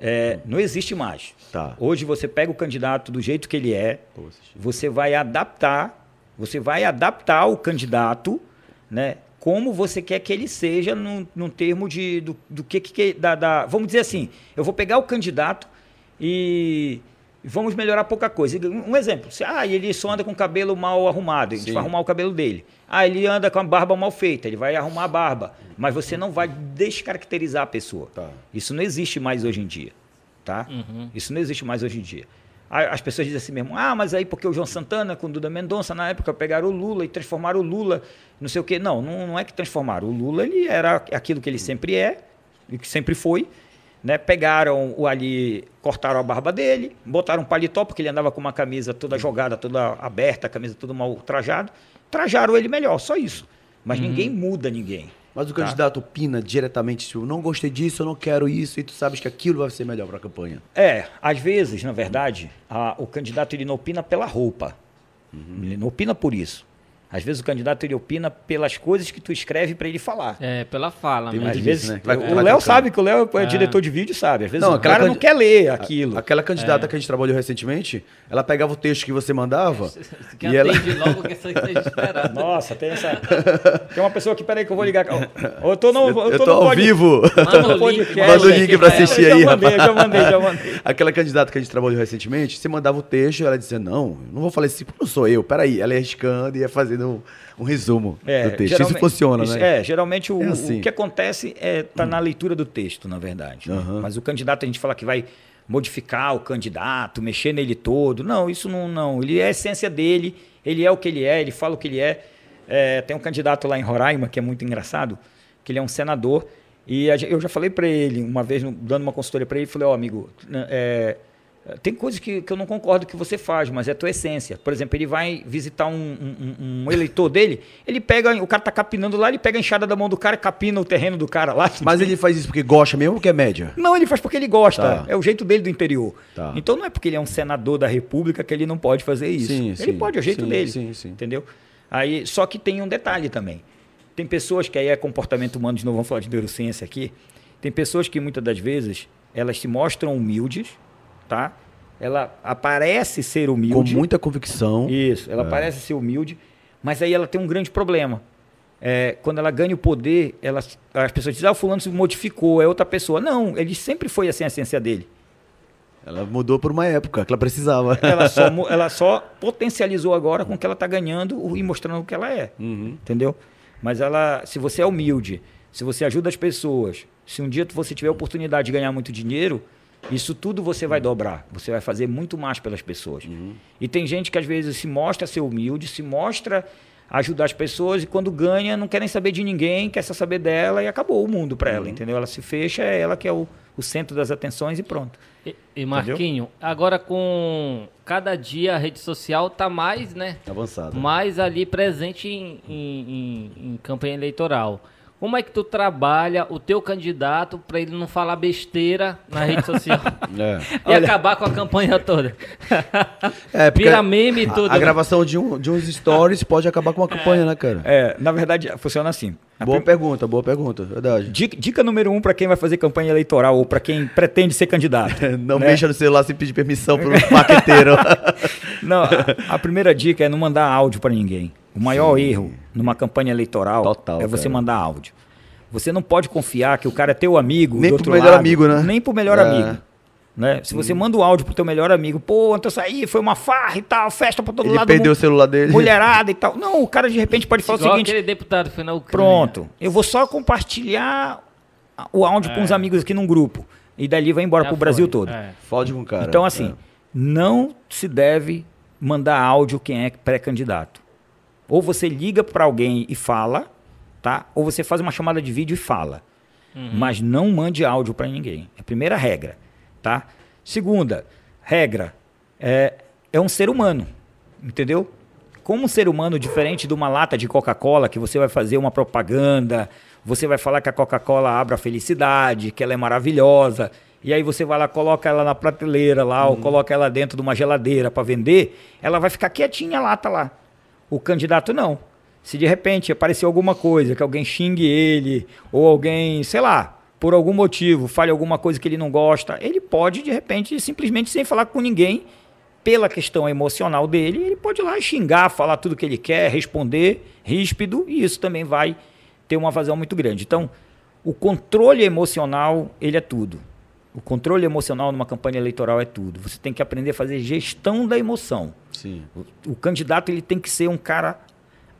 é, não existe mais. Tá. Hoje você pega o candidato do jeito que ele é, você vai adaptar, você vai adaptar o candidato, né? Como você quer que ele seja num, num termo de do, do que, que da, da- vamos dizer assim, eu vou pegar o candidato e vamos melhorar pouca coisa. Um exemplo, se, ah, ele só anda com o cabelo mal arrumado, a gente Sim. vai arrumar o cabelo dele. Ah, ele anda com a barba mal feita, ele vai arrumar a barba, mas você não vai descaracterizar a pessoa. Tá. Isso não existe mais hoje em dia, tá? Isso não existe mais hoje em dia. As pessoas dizem assim mesmo, ah, mas aí porque o João Santana com o Duda Mendonça na época pegaram o Lula e transformaram o Lula, não sei o quê. Não, não, não é que transformaram. O Lula ele era aquilo que ele sempre é e que sempre foi. Né? Pegaram o ali, cortaram a barba dele, botaram um paletó porque ele andava com uma camisa toda jogada, toda aberta, a camisa toda mal trajada. Trajaram ele melhor, só isso. Mas ninguém muda ninguém. Mas o Tá. candidato opina diretamente, tipo, não gostei disso, eu não quero isso, e tu sabes que aquilo vai ser melhor para a campanha. É, às vezes, na verdade, a- o candidato ele não opina pela roupa. Ele não opina por isso. Às vezes o candidato ele opina pelas coisas que tu escreve para ele falar. É, pela fala Tem mesmo. Às vezes, né? Vai- o Léo sabe que o Léo é, É. diretor de vídeo, sabe? Às vezes Não, o cara não quer ler aquilo. Aquela candidata É. que a gente trabalhou recentemente, ela pegava o texto que você mandava Que e ela... atende logo que você esperando. Nossa, tem essa. Tem uma pessoa aqui, peraí que eu vou ligar. Eu tô no, Eu, eu tô no ao pod- vivo. Manda o link, podcast. Manda o link pra assistir aí, já mandei, já mandei, já mandei. Aquela candidata que a gente trabalhou recentemente, você mandava o texto, ela dizia, não, não vou falar assim, porque não sou eu, peraí. Ela ia riscando e ia fazendo um, um resumo do texto. Isso funciona, né? É, geralmente o, É assim. o que acontece é tá na leitura do texto, na verdade. né? Aham. Mas o candidato a gente fala que vai modificar o candidato, mexer nele todo. Não, isso não, não. Ele é a essência dele, ele é o que ele é, ele fala o que ele é. É, tem um candidato lá em Roraima que é muito engraçado, que ele é um senador E a eu já falei para ele, uma vez, dando uma consultoria para ele, falei, ó, amigo, né, é, tem coisas que, que eu não concordo que você faz, mas é a tua essência. Por exemplo, ele vai visitar um, um- um- eleitor dele, ele pega, o cara tá capinando lá, ele pega a enxada da mão do cara, capina o terreno do cara lá. Mas ele faz isso porque gosta mesmo ou porque é média? Não, ele faz porque ele gosta. Tá. É o jeito dele do interior. Tá. Então não é porque ele é um senador da República que ele não pode fazer isso. Sim, ele sim, pode, é o jeito sim, dele. sim, sim. Entendeu? Aí, só que tem um detalhe também. Tem pessoas que aí é comportamento humano, de novo, vamos falar de neurociência aqui. Tem pessoas que muitas das vezes elas se mostram humildes, tá? Ela aparece ser Com humilde. muita convicção. Isso, ela parece ser humilde, mas aí ela tem um grande problema. É, quando ela ganha o poder, ela, as pessoas dizem, ah, o fulano se modificou, é outra pessoa. Não, ele sempre foi assim a essência dele. Ela mudou por uma época que ela precisava. Ela só, ela só potencializou agora com o que ela está ganhando e mostrando o que ela é. Uhum. Entendeu? Mas ela, se você é humilde, se você ajuda as pessoas, se um dia você tiver a oportunidade de ganhar muito dinheiro, isso tudo você vai dobrar. Você vai fazer muito mais pelas pessoas. E tem gente que às vezes se mostra ser humilde, se mostra ajudar as pessoas e quando ganha não quer nem saber de ninguém, quer só saber dela e acabou o mundo para ela, entendeu? Ela se fecha, é ela que é o, o centro das atenções e pronto. E, e Marquinho, agora com cada dia a rede social tá mais, né? Avançada. Mais ali presente em, em- em- em campanha eleitoral. Como é que tu trabalha o teu candidato para ele não falar besteira na rede social É. e acabar com a campanha toda? É, Vira meme e a- tudo. A, né? gravação de, um, de uns stories pode acabar com uma campanha, né, cara? É, na verdade, funciona assim. A Boa prim- pergunta, boa pergunta, verdade. Dica, dica número um para quem vai fazer campanha eleitoral ou para quem pretende ser candidato. Não né? mexa no celular sem pedir permissão pro maqueteiro. Não, a, a primeira dica é não mandar áudio para ninguém. O maior erro numa campanha eleitoral Total, é você cara. mandar áudio. Você não pode confiar que o cara é teu amigo. Nem do pro melhor lado, amigo, né? Nem pro melhor É. amigo. Né? Se você manda o áudio pro teu melhor amigo, pô, então isso aí foi uma farra e tal, festa pra todo Ele lado. perdeu mu- o celular dele. Mulherada e tal. Não, o cara de repente pode falar o Igual seguinte: aquele deputado que foi na Ucrânia. Pronto. Eu vou só compartilhar o áudio com os amigos aqui num grupo. E dali vai embora Já pro Brasil foi. todo. É. Fode com o cara. Então, assim, É. não se deve mandar áudio quem é pré-candidato. Ou você liga para alguém e fala, tá? Ou você faz uma chamada de vídeo e fala. Mas não mande áudio para ninguém. É a primeira regra, tá? Segunda regra é, é um ser humano, entendeu? Como um ser humano diferente de uma lata de Coca-Cola que você vai fazer uma propaganda, você vai falar que a Coca-Cola abre a felicidade, que ela é maravilhosa, e aí você vai lá, coloca ela na prateleira lá, ou coloca ela dentro de uma geladeira para vender, ela vai ficar quietinha a lata lá. O candidato não. Se de repente aparecer alguma coisa, que alguém xingue ele, ou alguém, sei lá, por algum motivo, fale alguma coisa que ele não gosta, ele pode, de repente, simplesmente sem falar com ninguém, pela questão emocional dele, ele pode ir lá xingar, falar tudo que ele quer, responder ríspido, e isso também vai ter uma vazão muito grande. Então, o controle emocional, ele é tudo. O controle emocional numa campanha eleitoral é tudo. Você tem que aprender a fazer gestão da emoção. Sim. O, o candidato ele tem que ser um cara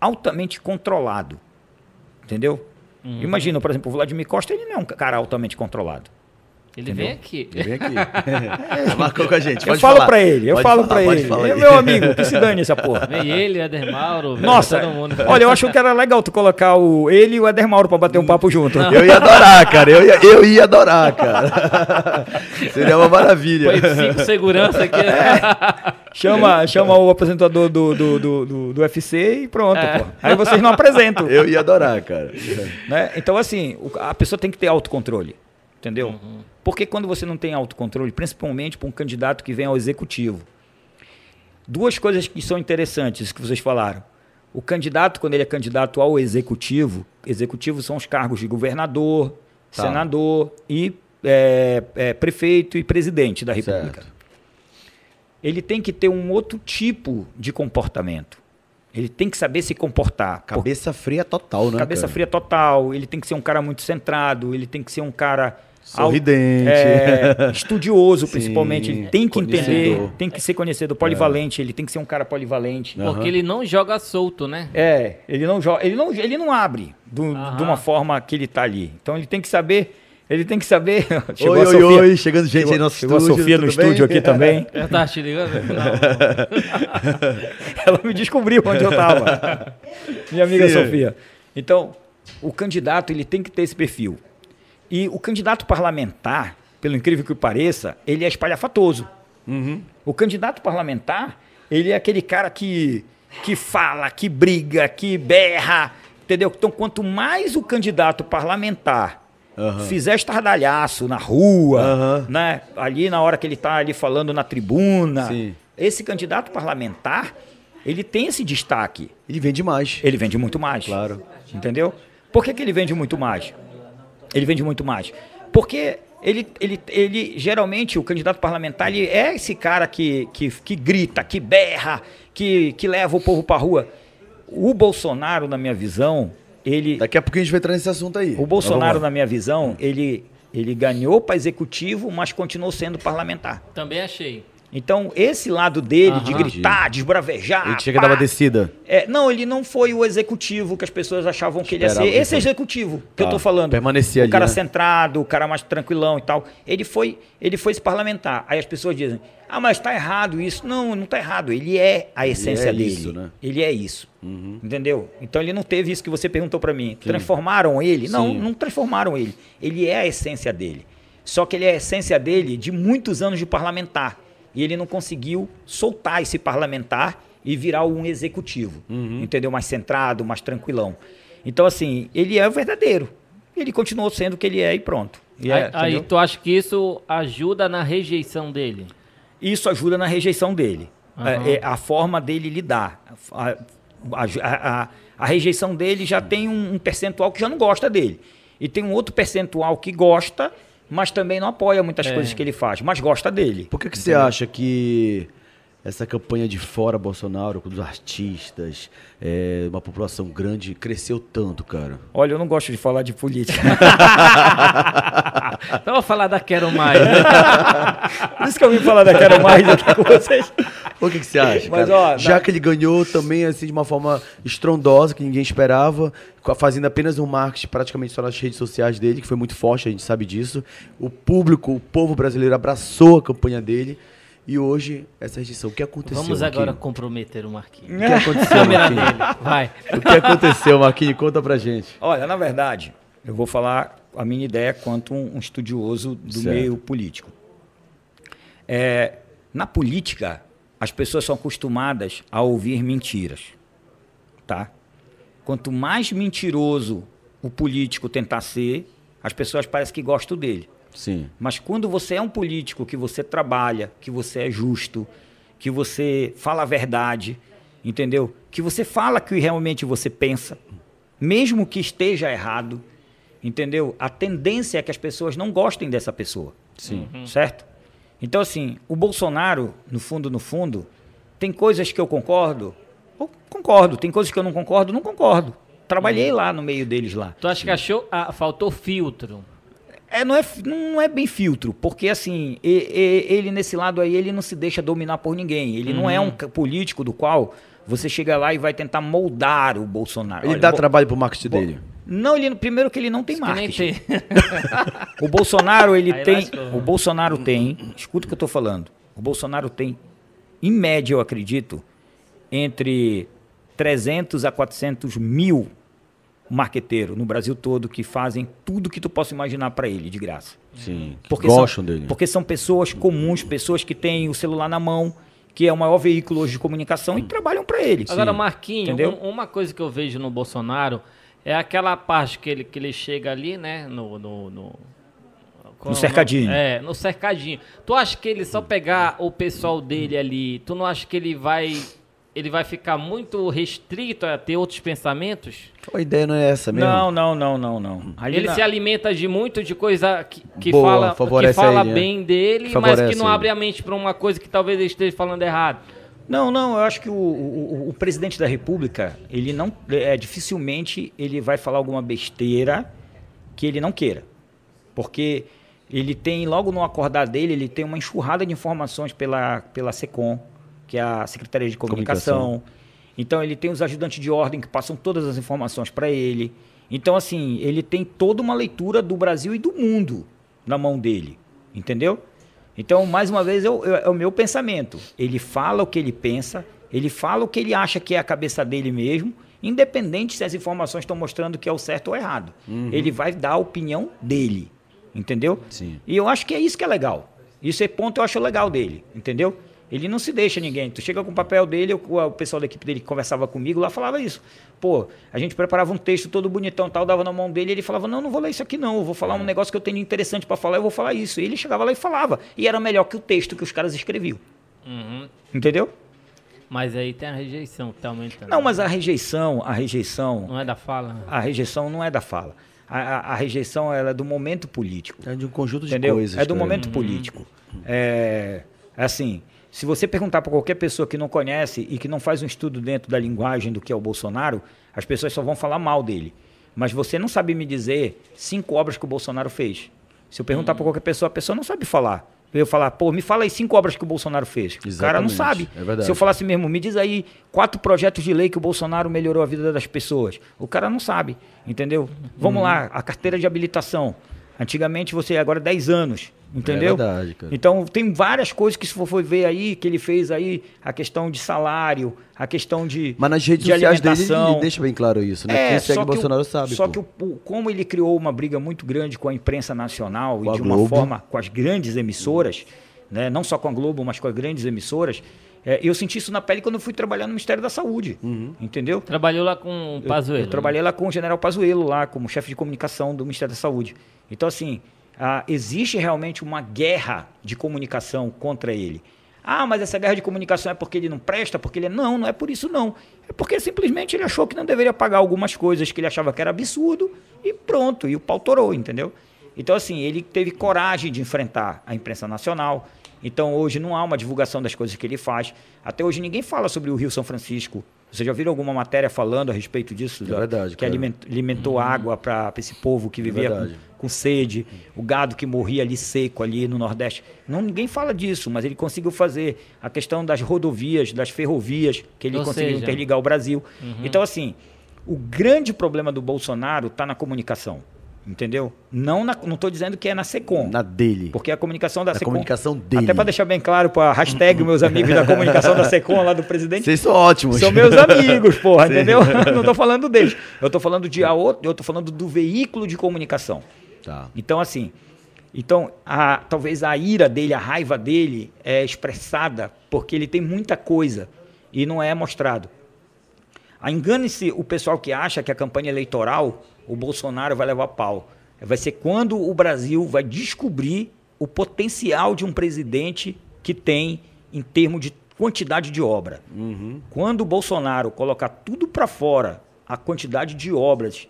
altamente controlado. Entendeu? Uhum. Imagina, por exemplo, o Vladimir Costa, ele não é um cara altamente controlado. Ele vem aqui. Ele vem aqui. Marcou com a gente. eu Pode falo falar. pra ele, eu Pode falo falar, pra pode ele. falar É aí. meu amigo, que se dane essa porra. Vem ele, o Eder Mauro, Nossa, todo mundo. olha, eu acho que era legal tu colocar o, ele e o Eder Mauro pra bater um papo junto. Eu ia adorar, cara. Eu ia, eu ia adorar, cara. Seria uma maravilha. Põe cinco segurança aqui. É. Chama, chama o apresentador do, do, do, do, do UFC e pronto, É. pô. Aí vocês não apresentam. Eu ia adorar, cara. né? Então, assim, a pessoa tem que ter autocontrole. Entendeu? Uhum. Porque quando você não tem autocontrole, principalmente para um candidato que vem ao executivo, duas coisas que são interessantes que vocês falaram. O candidato, quando ele é candidato ao executivo, executivo são os cargos de governador, Tá. senador e é, é, prefeito e presidente da República. Certo. Ele tem que ter um outro tipo de comportamento. Ele tem que saber se comportar. Cabeça fria total, né? Cabeça cara? fria total, ele tem que ser um cara muito centrado, ele tem que ser um cara Sorridente. é, estudioso, Sim, principalmente. Ele tem que entender, conhecedor. tem que ser conhecedor, polivalente, ele tem que ser um cara polivalente. Porque ele não joga solto, né? É, ele não joga, ele não, ele não abre do- Aham. de uma forma que ele tá ali. Então ele tem que saber, ele tem que saber. Chegou Oi, a oi, Sofia, oi. Chegando gente chegou, aí no nosso chegou estúdio. a Sofia no bem? estúdio aqui também. Eu tava te ligando? Não. Ela me descobriu onde eu estava. Minha amiga Sim. Sofia. Então, o candidato ele tem que ter esse perfil. E o candidato parlamentar, pelo incrível que pareça, ele é espalhafatoso. O candidato parlamentar, ele é aquele cara que, que fala, que briga, que berra, entendeu? Então, quanto mais o candidato parlamentar Aham. fizer estardalhaço na rua, Aham. né? ali na hora que ele está ali falando na tribuna, Sim. esse candidato parlamentar, ele tem esse destaque. Ele vende mais. Ele vende muito mais. Claro. Entendeu? Por que, que ele vende muito mais? Ele vende muito mais. Porque ele, ele, ele geralmente, o candidato parlamentar, ele é esse cara que, que, que grita, que berra, que, que leva o povo para rua. O Bolsonaro, na minha visão, ele. Daqui a pouquinho a gente vai entrar nesse assunto aí. O Bolsonaro, na minha visão, ele, ele ganhou para executivo, mas continuou sendo parlamentar. Também achei. Então, esse lado dele, de Aham. gritar, de esbravejar. vamos lá. Ele chega a pá, dar uma descida. é, não, ele não foi o executivo que as pessoas achavam que ele ia ser. Esperava que Esse fosse. executivo que eu Tá, tô falando. permanecia o ali, cara né? centrado, o cara mais tranquilão e tal. Ele foi, ele foi esse parlamentar. Aí as pessoas dizem: "Ah, mas tá errado isso". Não, não tá errado. Ele é a essência é dele. isso, né? Uhum. Ele é isso. Entendeu? Então ele não teve isso que você perguntou para mim. Transformaram ele? Não, Sim. não transformaram ele. Ele é a essência dele. Só que ele é a essência dele de muitos anos de parlamentar. E ele não conseguiu soltar esse parlamentar e virar um executivo. Uhum. Entendeu? Mais centrado, mais tranquilão. Então, assim, ele é o verdadeiro. Ele continuou sendo o que ele é e pronto. E é, aí, aí entendeu? tu acha que isso ajuda na rejeição dele? Isso ajuda na rejeição dele. Aham. É, é a forma dele lidar. A, a- a- a- a rejeição dele já tem um, um percentual que já não gosta dele. E tem um outro percentual que gosta, mas também não apoia muitas É. coisas que ele faz, mas gosta dele. Por que, que você acha que essa campanha de fora Bolsonaro, dos artistas, é, uma população grande, cresceu tanto, cara? Olha, eu não gosto de falar de política. Então vou falar da Quero Mais. Por isso que eu vim falar da Quero Mais aqui com vocês. Por que, que você acha? Mas, ó, Já na- que ele ganhou também assim de uma forma estrondosa, que ninguém esperava, fazendo apenas um marketing praticamente só nas redes sociais dele, que foi muito forte, a gente sabe disso. O público, o povo brasileiro abraçou a campanha dele. E hoje, essa rejeição. O que aconteceu? Vamos agora comprometer o Marquinhos. O que aconteceu, Marquinhos? vai. O que aconteceu, Marquinhos? Conta pra gente. Olha, na verdade, eu vou falar a minha ideia quanto um, um estudioso do Certo. meio político. É, na política, as pessoas são acostumadas a ouvir mentiras, tá? Quanto mais mentiroso o político tentar ser, as pessoas parecem que gostam dele. Sim. Mas quando você é um político que você trabalha, que você é justo, que você fala a verdade, entendeu? Que você fala que realmente você pensa, mesmo que esteja errado, entendeu? A tendência é que as pessoas não gostem dessa pessoa. Sim. Certo? Então, assim, o Bolsonaro, no fundo, no fundo, tem coisas que eu concordo, eu concordo. Tem coisas que eu não concordo, não concordo. Trabalhei lá no meio deles lá. Tu acha que achou? Ah, faltou filtro. É, não, é, não é bem filtro, porque assim, e- e- ele nesse lado aí, ele não se deixa dominar por ninguém. Ele não é um ca- político do qual você chega lá e vai tentar moldar o Bolsonaro. Ele Olha, dá Bo- trabalho pro marketing Bo- dele. Não, ele, primeiro que ele não tem nem marketing. tem. O Bolsonaro, ele Aí tem. lascou. O Bolsonaro tem. Escuta o que eu tô falando. O Bolsonaro tem, em média, eu acredito, entre 300 a 400 mil marqueteiros no Brasil todo que fazem tudo que tu possa imaginar para ele, de graça. Sim. Porque Gostam são, dele. Porque são pessoas comuns, pessoas que têm o celular na mão, que é o maior veículo hoje de comunicação e trabalham para ele. Agora, Sim. Entendeu? um- uma coisa que eu vejo no Bolsonaro é aquela parte que ele, que ele chega ali, né? No. No, no, é o cercadinho. É, no cercadinho. Tu acha que ele só pegar o pessoal dele ali, tu não acha que ele vai. Ele vai ficar muito restrito a ter outros pensamentos? A ideia não é essa mesmo? Não, não, não, não, não. Ali ele na- se alimenta de muito de coisa que, que Boa, fala, que fala ele, né? bem dele, Que mas que não ele. abre a mente para uma coisa que talvez ele esteja falando errado. Não, não, eu acho que o, o- o- o presidente da República, ele não. É, dificilmente ele vai falar alguma besteira que ele não queira. Porque ele tem, logo no acordar dele, ele tem uma enxurrada de informações pela, pela SECOM, que é a Secretaria de Comunicação. Então ele tem os ajudantes de ordem que passam todas as informações para ele. Então, assim, ele tem toda uma leitura do Brasil e do mundo na mão dele. Entendeu? Então, mais uma vez, eu- eu- é o meu pensamento. Ele fala o que ele pensa, ele fala o que ele acha que é a cabeça dele mesmo, independente se as informações estão mostrando que é o certo ou errado. Ele vai dar a opinião dele. Entendeu? Sim. E eu acho que é isso que é legal. Isso é ponto eu acho legal dele, entendeu? Ele não se deixa ninguém. Tu chega com o papel dele, o, o pessoal da equipe dele que conversava comigo lá falava isso. Pô, a gente preparava um texto todo bonitão, tal, dava na mão dele, e ele falava: "Não, não vou ler isso aqui não, eu vou falar um negócio que eu tenho interessante para falar, eu vou falar isso". E ele chegava lá e falava, e era melhor que o texto que os caras escreviam. Uhum. Entendeu? Mas aí tem a rejeição que tá aumentando. Não, mas a rejeição, a rejeição, Não é da fala? a rejeição não é da fala. A, a- a rejeição ela é do momento político. É de um conjunto de Entendeu? coisas. é do momento ligado? político. É assim, se você perguntar para qualquer pessoa que não conhece e que não faz um estudo dentro da linguagem do que é o Bolsonaro, as pessoas só vão falar mal dele. Mas você não sabe me dizer cinco obras que o Bolsonaro fez. Se eu perguntar para qualquer pessoa, a pessoa não sabe falar. Eu falar, pô, me fala aí cinco obras que o Bolsonaro fez. O cara não Exatamente, sabe. é verdade. Se eu falasse mesmo, me diz aí quatro projetos de lei que o Bolsonaro melhorou a vida das pessoas. O cara não sabe, entendeu? Vamos Uhum. lá, a carteira de habilitação. Antigamente você, agora 10 anos, entendeu? É verdade, cara. Então tem várias coisas que se for ver aí, que ele fez aí, a questão de salário, a questão de Mas nas redes de sociais dele ele deixa bem claro isso, né? É, Quem segue o que Bolsonaro o, sabe. Só pô. que o, como ele criou uma briga muito grande com a imprensa nacional Com e de uma Globo. forma com as grandes emissoras, né, não só com a Globo, mas com as grandes emissoras, é, eu senti isso na pele quando eu fui trabalhar no Ministério da Saúde, Uhum. entendeu? Trabalhou lá com o Eu- Pazuello. Eu, trabalhei lá com o General Pazuello, lá como chefe de comunicação do Ministério da Saúde. Então, assim, ah, existe realmente uma guerra de comunicação contra ele. Ah, mas essa guerra de comunicação é porque ele não presta, porque ele... Não, não é por isso não. É porque simplesmente ele achou que não deveria pagar algumas coisas que ele achava que era absurdo e pronto, e o pau torou, entendeu? Então, assim, ele teve coragem de enfrentar a imprensa nacional. Então, hoje não há uma divulgação das coisas que ele faz. Até hoje ninguém fala sobre o Rio São Francisco. Você já viram alguma matéria falando a respeito disso? É Da- verdade, Que cara. aliment- alimentou água para esse povo que vivia com, verdade. com sede, o gado que morria ali seco ali no Nordeste. Não, ninguém fala disso, mas ele conseguiu fazer a questão das rodovias, das ferrovias, que ele Ou conseguiu seja- interligar o Brasil. Então, assim, o grande problema do Bolsonaro está na comunicação. Entendeu? Não na, não estou dizendo que é na SECOM. Na dele. Porque a comunicação da Na SECOM. comunicação dele. Até para deixar bem claro para a hashtag meus amigos da comunicação da SECOM lá do presidente. Vocês são ótimos. São meus amigos, porra, Sim. entendeu? Não tô falando deles. Eu tô falando de a outro, eu tô falando do veículo de comunicação. Tá. Então, assim, então a, talvez a ira dele, a raiva dele é expressada porque ele tem muita coisa e não é mostrado. Ah, Engane-se o pessoal que acha que a campanha eleitoral o Bolsonaro vai levar pau. Vai ser quando o Brasil vai descobrir o potencial de um presidente que tem em termos de quantidade de obra. Quando o Bolsonaro colocar tudo para fora, a quantidade de obras,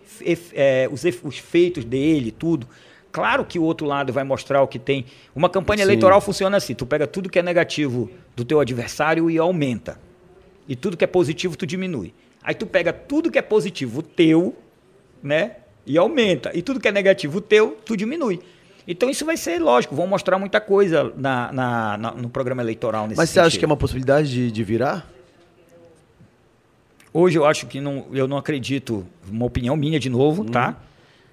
é, os, os feitos dele, tudo. Claro que o outro lado vai mostrar o que tem. Uma campanha Sim. eleitoral funciona assim: tu pega tudo que é negativo do teu adversário e aumenta. E tudo que é positivo tu diminui. Aí tu pega tudo que é positivo teu, né? E aumenta. E tudo que é negativo teu, tu diminui. Então isso vai ser lógico, vão mostrar muita coisa na, na- na- no programa eleitoral nesse Mas você acha sentido. que é uma possibilidade de, de virar? Hoje eu acho que não, eu não acredito, uma opinião minha de novo, tá?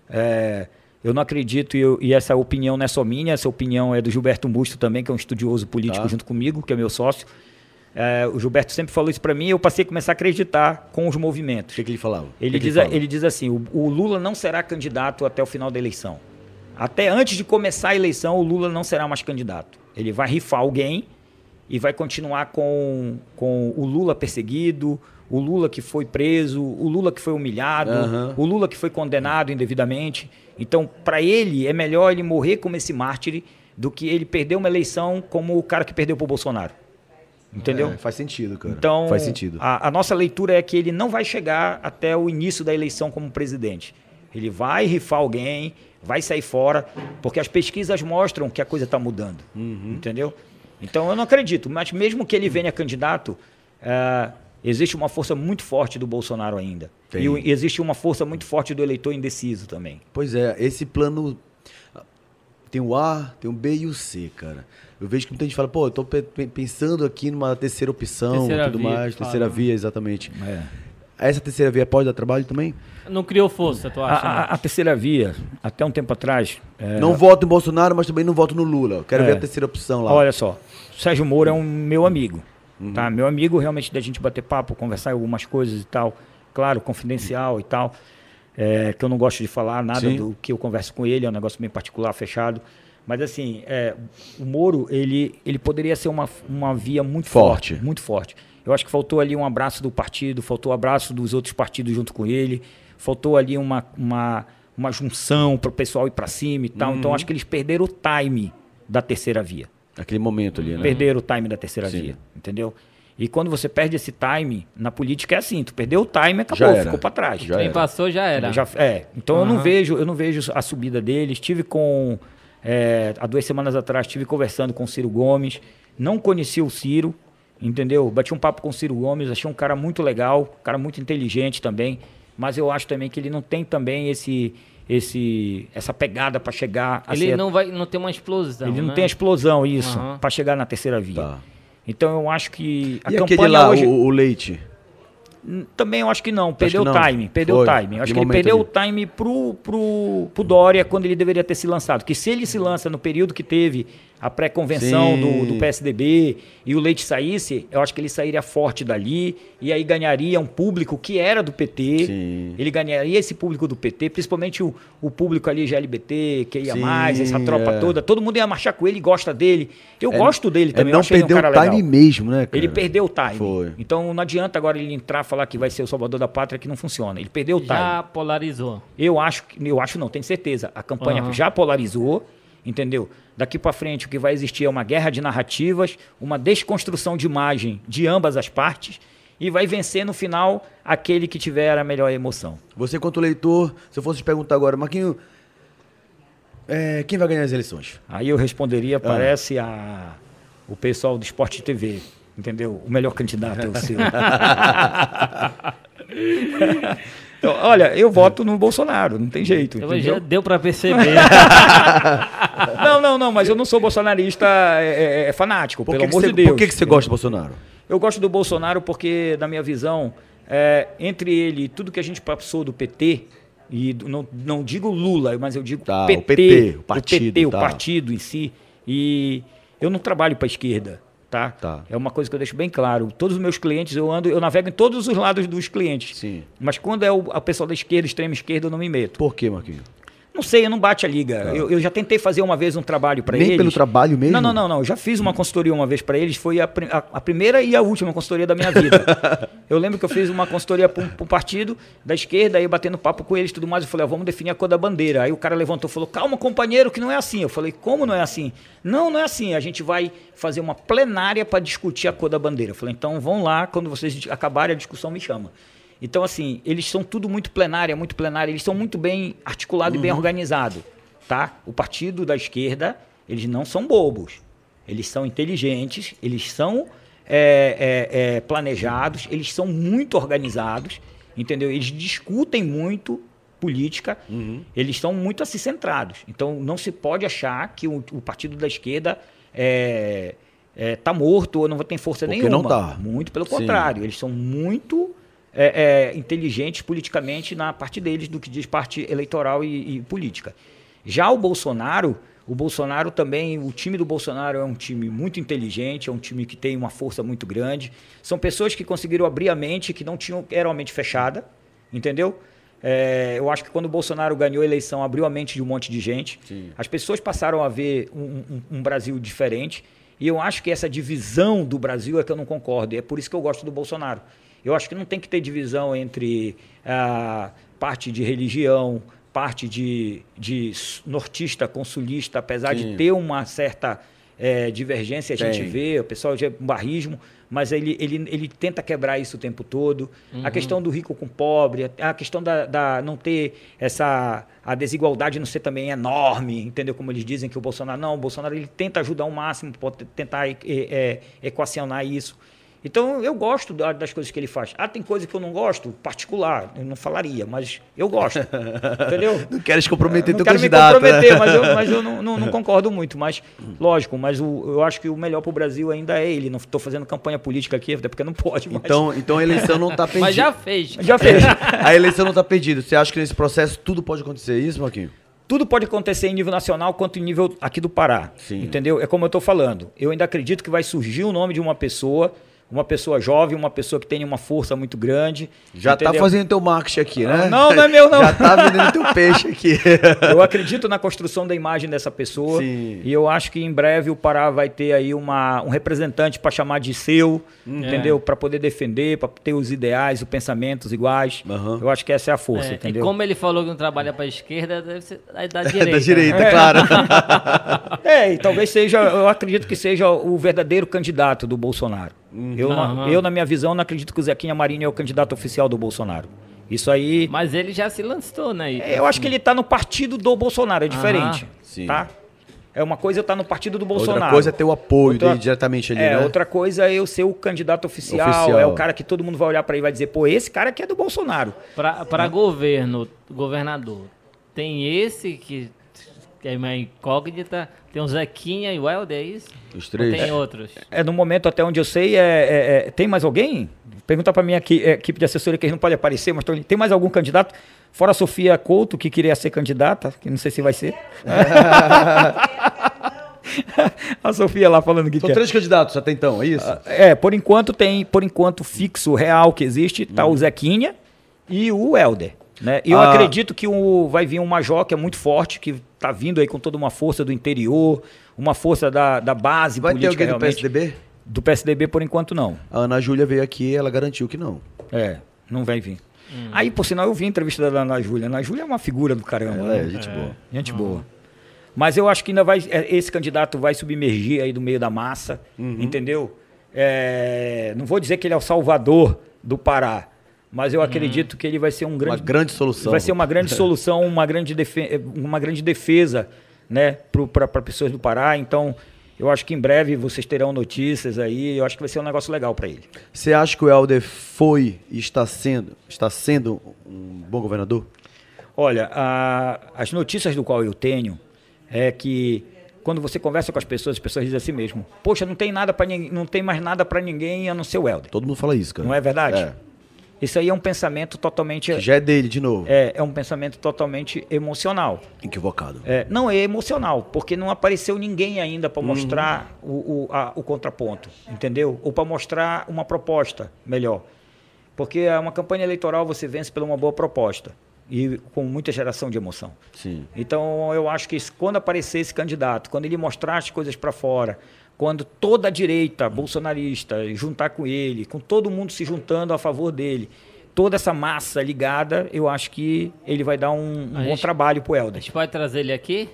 É, eu não acredito, e, eu- e essa opinião não é só minha, essa opinião é do Gilberto Musto também, que é um estudioso político Tá. junto comigo, que é meu sócio. É, o Gilberto sempre falou isso para mim e eu passei a começar a acreditar com os movimentos. O que, que ele falava? Ele que que diz, fala? ele diz assim: o, o Lula não será candidato até o final da eleição. Até antes de começar a eleição, o Lula não será mais candidato. Ele vai rifar alguém e vai continuar com, com o Lula perseguido, o Lula que foi preso, o Lula que foi humilhado, Aham. o Lula que foi condenado indevidamente. Então, para ele, é melhor ele morrer como esse mártir do que ele perder uma eleição como o cara que perdeu para o Bolsonaro. Entendeu? É, faz sentido, cara. Então, faz sentido. A, a nossa leitura é que ele não vai chegar até o início da eleição como presidente. Ele vai rifar alguém, vai sair fora, porque as pesquisas mostram que a coisa está mudando. Uhum. Entendeu? Então eu não acredito, mas mesmo que ele venha candidato, ah, existe uma força muito forte do Bolsonaro ainda. Tem. E existe uma força muito forte do eleitor indeciso também. Pois é, esse plano tem o A, tem o B e o C, cara. Eu vejo que muita gente fala, pô, eu tô pe- pe- pensando aqui numa terceira opção Terceira e tudo via, mais, terceira fala. via, exatamente. É. Essa terceira via pode dar trabalho também? Não criou força, tu A, acha? a- a terceira via, até um tempo atrás. é, Não voto em Bolsonaro, mas também não voto no Lula. Eu quero É. ver a terceira opção lá. Olha só, Sérgio Moro é um meu amigo, tá? Meu amigo realmente da gente bater papo, conversar em algumas coisas e tal, claro, confidencial e tal. é, que eu não gosto de falar nada Sim. do que eu converso com ele, é um negócio bem particular, fechado. Mas assim, é, o Moro, ele, ele poderia ser uma, uma via muito Forte. forte. muito forte. Eu acho que faltou ali um abraço do partido, faltou o abraço dos outros partidos junto com ele, faltou ali uma, uma, uma junção para o pessoal ir para cima e tal. Uhum. Então acho que eles perderam o time da terceira via. Aquele momento ali, né? Perderam o time da terceira Sim. via, entendeu? E quando você perde esse time, na política é assim, tu perdeu o time, acabou, ficou para trás. Já Quem era. passou já era. Já- é, então eu não vejo, eu não vejo a subida dele. Estive com é, há duas semanas atrás estive conversando com o Ciro Gomes. Não conhecia o Ciro, entendeu? Bati um papo com o Ciro Gomes, achei um cara muito legal, um cara muito inteligente também. Mas eu acho também que ele não tem também esse, esse, essa pegada para chegar. a Ele ser- não vai não tem uma explosão. ele não né? tem a explosão isso Aham. para chegar na terceira via. Tá. Então eu acho que a E campanha aquele lá, hoje o, o Leite? Também eu acho que não, perdeu o time, perdeu o time. Acho que ele perdeu o time pro, pro, pro Dória quando ele deveria ter se lançado. Que se ele se lança no período que teve a pré-convenção do, do PSDB e o Leite saísse, eu acho que ele sairia forte dali e aí ganharia um público que era do PT. Sim. Ele ganharia esse público do PT, principalmente o, o público ali GLBT, que ia Sim, mais, essa tropa é. toda. Todo mundo ia marchar com ele, gosta dele. Eu É- gosto dele É também. eu não um perdeu cara o time legal. mesmo, né, cara? Ele perdeu o time. Foi. Então não adianta agora ele entrar e falar que vai ser o salvador da pátria que não funciona. Ele perdeu o time. Já polarizou. Eu acho, que- eu acho não, tenho certeza. A campanha Aham. já polarizou, entendeu? Daqui para frente o que vai existir é uma guerra de narrativas, uma desconstrução de imagem de ambas as partes e vai vencer no final aquele que tiver a melhor emoção. Você, quanto leitor, se eu fosse te perguntar agora, Marquinho, é, quem vai ganhar as eleições? Aí eu Ah. responderia, parece a o pessoal do Esporte TV, entendeu? O melhor candidato é o seu. Então, olha, eu voto no Bolsonaro, não tem jeito. Eu entendeu? já deu pra perceber. Não, não, não, mas eu não sou bolsonarista é, é, é fanático, Por pelo amor você, de Deus. por que, que você gosta do Bolsonaro? Eu gosto do Bolsonaro porque, na minha visão, é, entre ele e tudo que a gente passou do PT, e do- não, não digo Lula, mas eu digo Tá, o PT, PT, o partido, PT, o tá. partido em si, e eu não trabalho para a esquerda, tá? Tá. É uma coisa que eu deixo bem claro. Todos os meus clientes, eu ando, eu navego em todos os lados dos clientes. Sim. Mas quando é o a pessoa da esquerda, extrema esquerda, eu não me meto. Por que, Marquinho? Não sei, eu não bate a liga. Eu, eu já tentei fazer uma vez um trabalho para Nem eles. pelo trabalho mesmo? Não, não, não, não. Eu já fiz uma consultoria uma vez para eles. Foi a, a- a primeira e a última consultoria da minha vida. eu lembro que eu fiz uma consultoria para um partido da esquerda, aí batendo papo com eles e tudo mais. Eu falei, ó, vamos definir a cor da bandeira. Aí o cara levantou e falou, calma, companheiro, que não é assim. Eu falei, como não é assim? Não, não é assim. A gente vai fazer uma plenária para discutir a cor da bandeira. Eu falei, então vão lá, quando vocês acabarem a discussão, me chama. Então, assim, eles são tudo muito plenária, muito plenária, eles são muito bem articulados e bem organizados, tá? O partido da esquerda, eles não são bobos, eles são inteligentes, eles são é, é, é, planejados, eles são muito organizados, entendeu? Eles discutem muito política, eles são muito assim centrados. Então, não se pode achar que o, o partido da esquerda é, é, tá morto ou não tem força Porque nenhuma. não tá. Muito pelo Sim. contrário, eles são muito é, é, inteligentes politicamente na parte deles do que diz parte eleitoral e, e política. Já o Bolsonaro, o Bolsonaro também, o time do Bolsonaro é um time muito inteligente, é um time que tem uma força muito grande. São pessoas que conseguiram abrir a mente, que não tinham, eram a mente fechada, entendeu? É, eu acho que quando o Bolsonaro ganhou a eleição, abriu a mente de um monte de gente. Sim. As pessoas passaram a ver um, um- um Brasil diferente. E eu acho que essa divisão do Brasil é que eu não concordo. E é por isso que eu gosto do Bolsonaro. Eu acho que não tem que ter divisão entre a parte de religião, parte de, de nortista com sulista, apesar Sim. de ter uma certa eh, divergência, a gente Tem. vê, o pessoal já é um barrismo, mas ele, ele, ele tenta quebrar isso o tempo todo. A questão do rico com pobre, a questão da, da não ter essa. a desigualdade não ser também enorme, entendeu? Como eles dizem que o Bolsonaro. Não, o Bolsonaro ele tenta ajudar ao máximo, pode tentar eh, eh, equacionar isso. Então eu gosto da- das coisas que ele faz. Ah, tem coisa que eu não gosto, particular, eu não falaria, mas eu gosto. entendeu? Não queres comprometer não teu quero me candidato, comprometer, né? mas eu, mas eu não, não- não concordo muito. Mas, lógico, mas o- eu acho que o melhor para o Brasil ainda é ele. Não estou fazendo campanha política aqui, até porque não pode. Mas Então, então a eleição não tá perdida. Mas já fez. já fez. A eleição não tá perdida. Você acha que nesse processo tudo pode acontecer isso, Marquinho? Tudo pode acontecer em nível nacional quanto em nível aqui do Pará. Sim. Entendeu? É como eu estou falando. Eu ainda acredito que vai surgir o nome de uma pessoa uma pessoa jovem, uma pessoa que tem uma força muito grande. Já tá entendeu? fazendo teu marketing aqui, né? Não, não é meu, não. Já tá vendendo teu peixe aqui. Eu acredito na construção da imagem dessa pessoa. Sim. E eu acho que em breve o Pará vai ter aí uma, um representante para chamar de seu, entendeu? Para poder defender, para ter os ideais, os pensamentos iguais. Aham. Eu acho que essa é a força, É, e entendeu? como ele falou que não trabalha pra esquerda, deve ser da, da É direita. da direita, É. claro. É, e talvez seja, eu acredito que seja o verdadeiro candidato do Bolsonaro. Eu, na- Aham. eu, na minha visão, não acredito que o Zequinha Marinho é o candidato oficial do Bolsonaro. Isso aí. Mas ele já se lançou, né? É, Eu acho que ele tá no partido do Bolsonaro, é diferente. Sim. Tá? É uma coisa eu estar no partido do Bolsonaro. Outra coisa é ter o apoio Outra- dele diretamente ali, é, né? outra coisa é eu ser o candidato oficial, Oficial. é o cara que todo mundo vai olhar para ele e vai dizer, pô, esse cara aqui é do Bolsonaro. Pra, pra governo, governador, tem esse que é uma incógnita, tem o Zequinha e o Helder, é isso? Os Ou três. tem outros? É, no momento, até onde eu sei, é, é- é- tem mais alguém? Pergunta para minha equi- é, equipe de assessoria que eles não pode aparecer, mas tem mais algum candidato? Fora a Sofia Couto, que queria ser candidata, que não sei se vai ser. a Sofia lá falando que São quer. três candidatos até então, é isso? É, por enquanto tem, por enquanto fixo, real que existe, tá Hum. o Zequinha e o Helder. Né? E eu Ah. acredito que o, vai vir um Major que é muito forte, que tá vindo aí com toda uma força do interior, uma força da, da base Vai ter política alguém do realmente. PSDB? Do PSDB por enquanto não. A Ana Júlia veio aqui e ela garantiu que não. É, não vai vir. Aí, por sinal, eu vi a entrevista da Ana Júlia. Ana Júlia é uma figura do caramba. Ela é né? gente boa. Gente boa. Mas eu acho que ainda vai. é, Esse candidato vai submergir aí do meio da massa, Uhum. entendeu? É, não vou dizer que ele é o salvador do Pará, mas eu acredito que ele vai ser um Uma grande. grande solução. Vai ser uma grande solução, uma grande, defe- uma grande defesa né, para pessoas do Pará. Então, eu acho que em breve vocês terão notícias aí. Eu acho que vai ser um negócio legal para ele. Você acha que o Helder foi e está sendo, está sendo um bom governador? Olha, a- as notícias do qual eu tenho é que quando você conversa com as pessoas, as pessoas dizem assim mesmo: Poxa, não tem nada para não tem mais nada para ninguém a não ser o Helder. Todo mundo fala isso, cara. Não é verdade? É. Isso aí é um pensamento totalmente Que já é dele, de novo. é, é um pensamento totalmente emocional. Equivocado. É, não é emocional, porque não apareceu ninguém ainda para mostrar o, o, a- o contraponto, entendeu? Ou para mostrar uma proposta melhor. Porque é uma campanha eleitoral você vence por uma boa proposta e com muita geração de emoção. Sim. Então eu acho que quando aparecer esse candidato, quando ele mostrar as coisas para fora, quando toda a direita bolsonarista juntar com ele, com todo mundo se juntando a favor dele, toda essa massa ligada, eu acho que ele vai dar um, um A bom gente- trabalho pro A Helder. gente pode trazer ele aqui?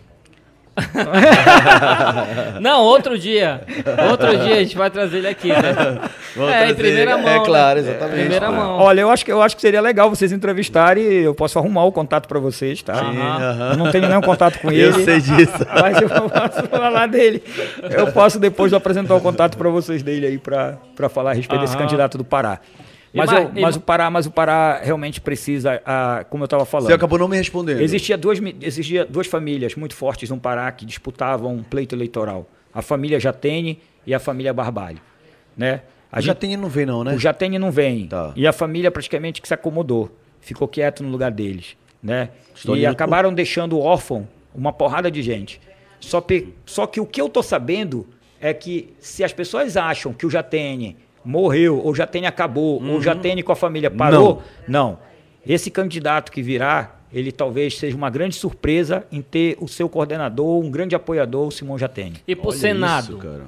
não, outro dia. Outro dia a gente vai trazer ele aqui, né? Vamos é, em primeira ele. mão. É claro, né? exatamente. Primeira É. mão. Olha, eu acho que eu acho que seria legal vocês entrevistarem, eu posso arrumar o contato para vocês, tá? Aham. Eu não tenho nenhum contato com Eu ele. sei disso. Mas eu posso falar dele. Eu posso depois apresentar o contato para vocês dele aí para falar a respeito desse Aham. candidato do Pará. Mas, eu- mas ma- o Pará, mas o Pará realmente precisa, ah, como eu estava falando. Você acabou não me respondendo. Existia duas, existia duas famílias muito fortes no Pará que disputavam um pleito eleitoral. A família Jatene e a família Barbalho. Né? A A gente- Jatene não vem não, né? o Jatene não vem. Tá. E a família praticamente que se acomodou. Ficou quieto no lugar deles. Né? Estou e acabaram deixando órfão uma porrada de gente. Só, pe- só que o que eu tô sabendo é que se as pessoas acham que o Jatene morreu, ou o Jatene acabou, ou o Jatene com a família parou, não. Esse candidato que virá, ele talvez seja uma grande surpresa em ter o seu coordenador, um grande apoiador, o Simão Jatene. E pro Olha Senado? isso, cara.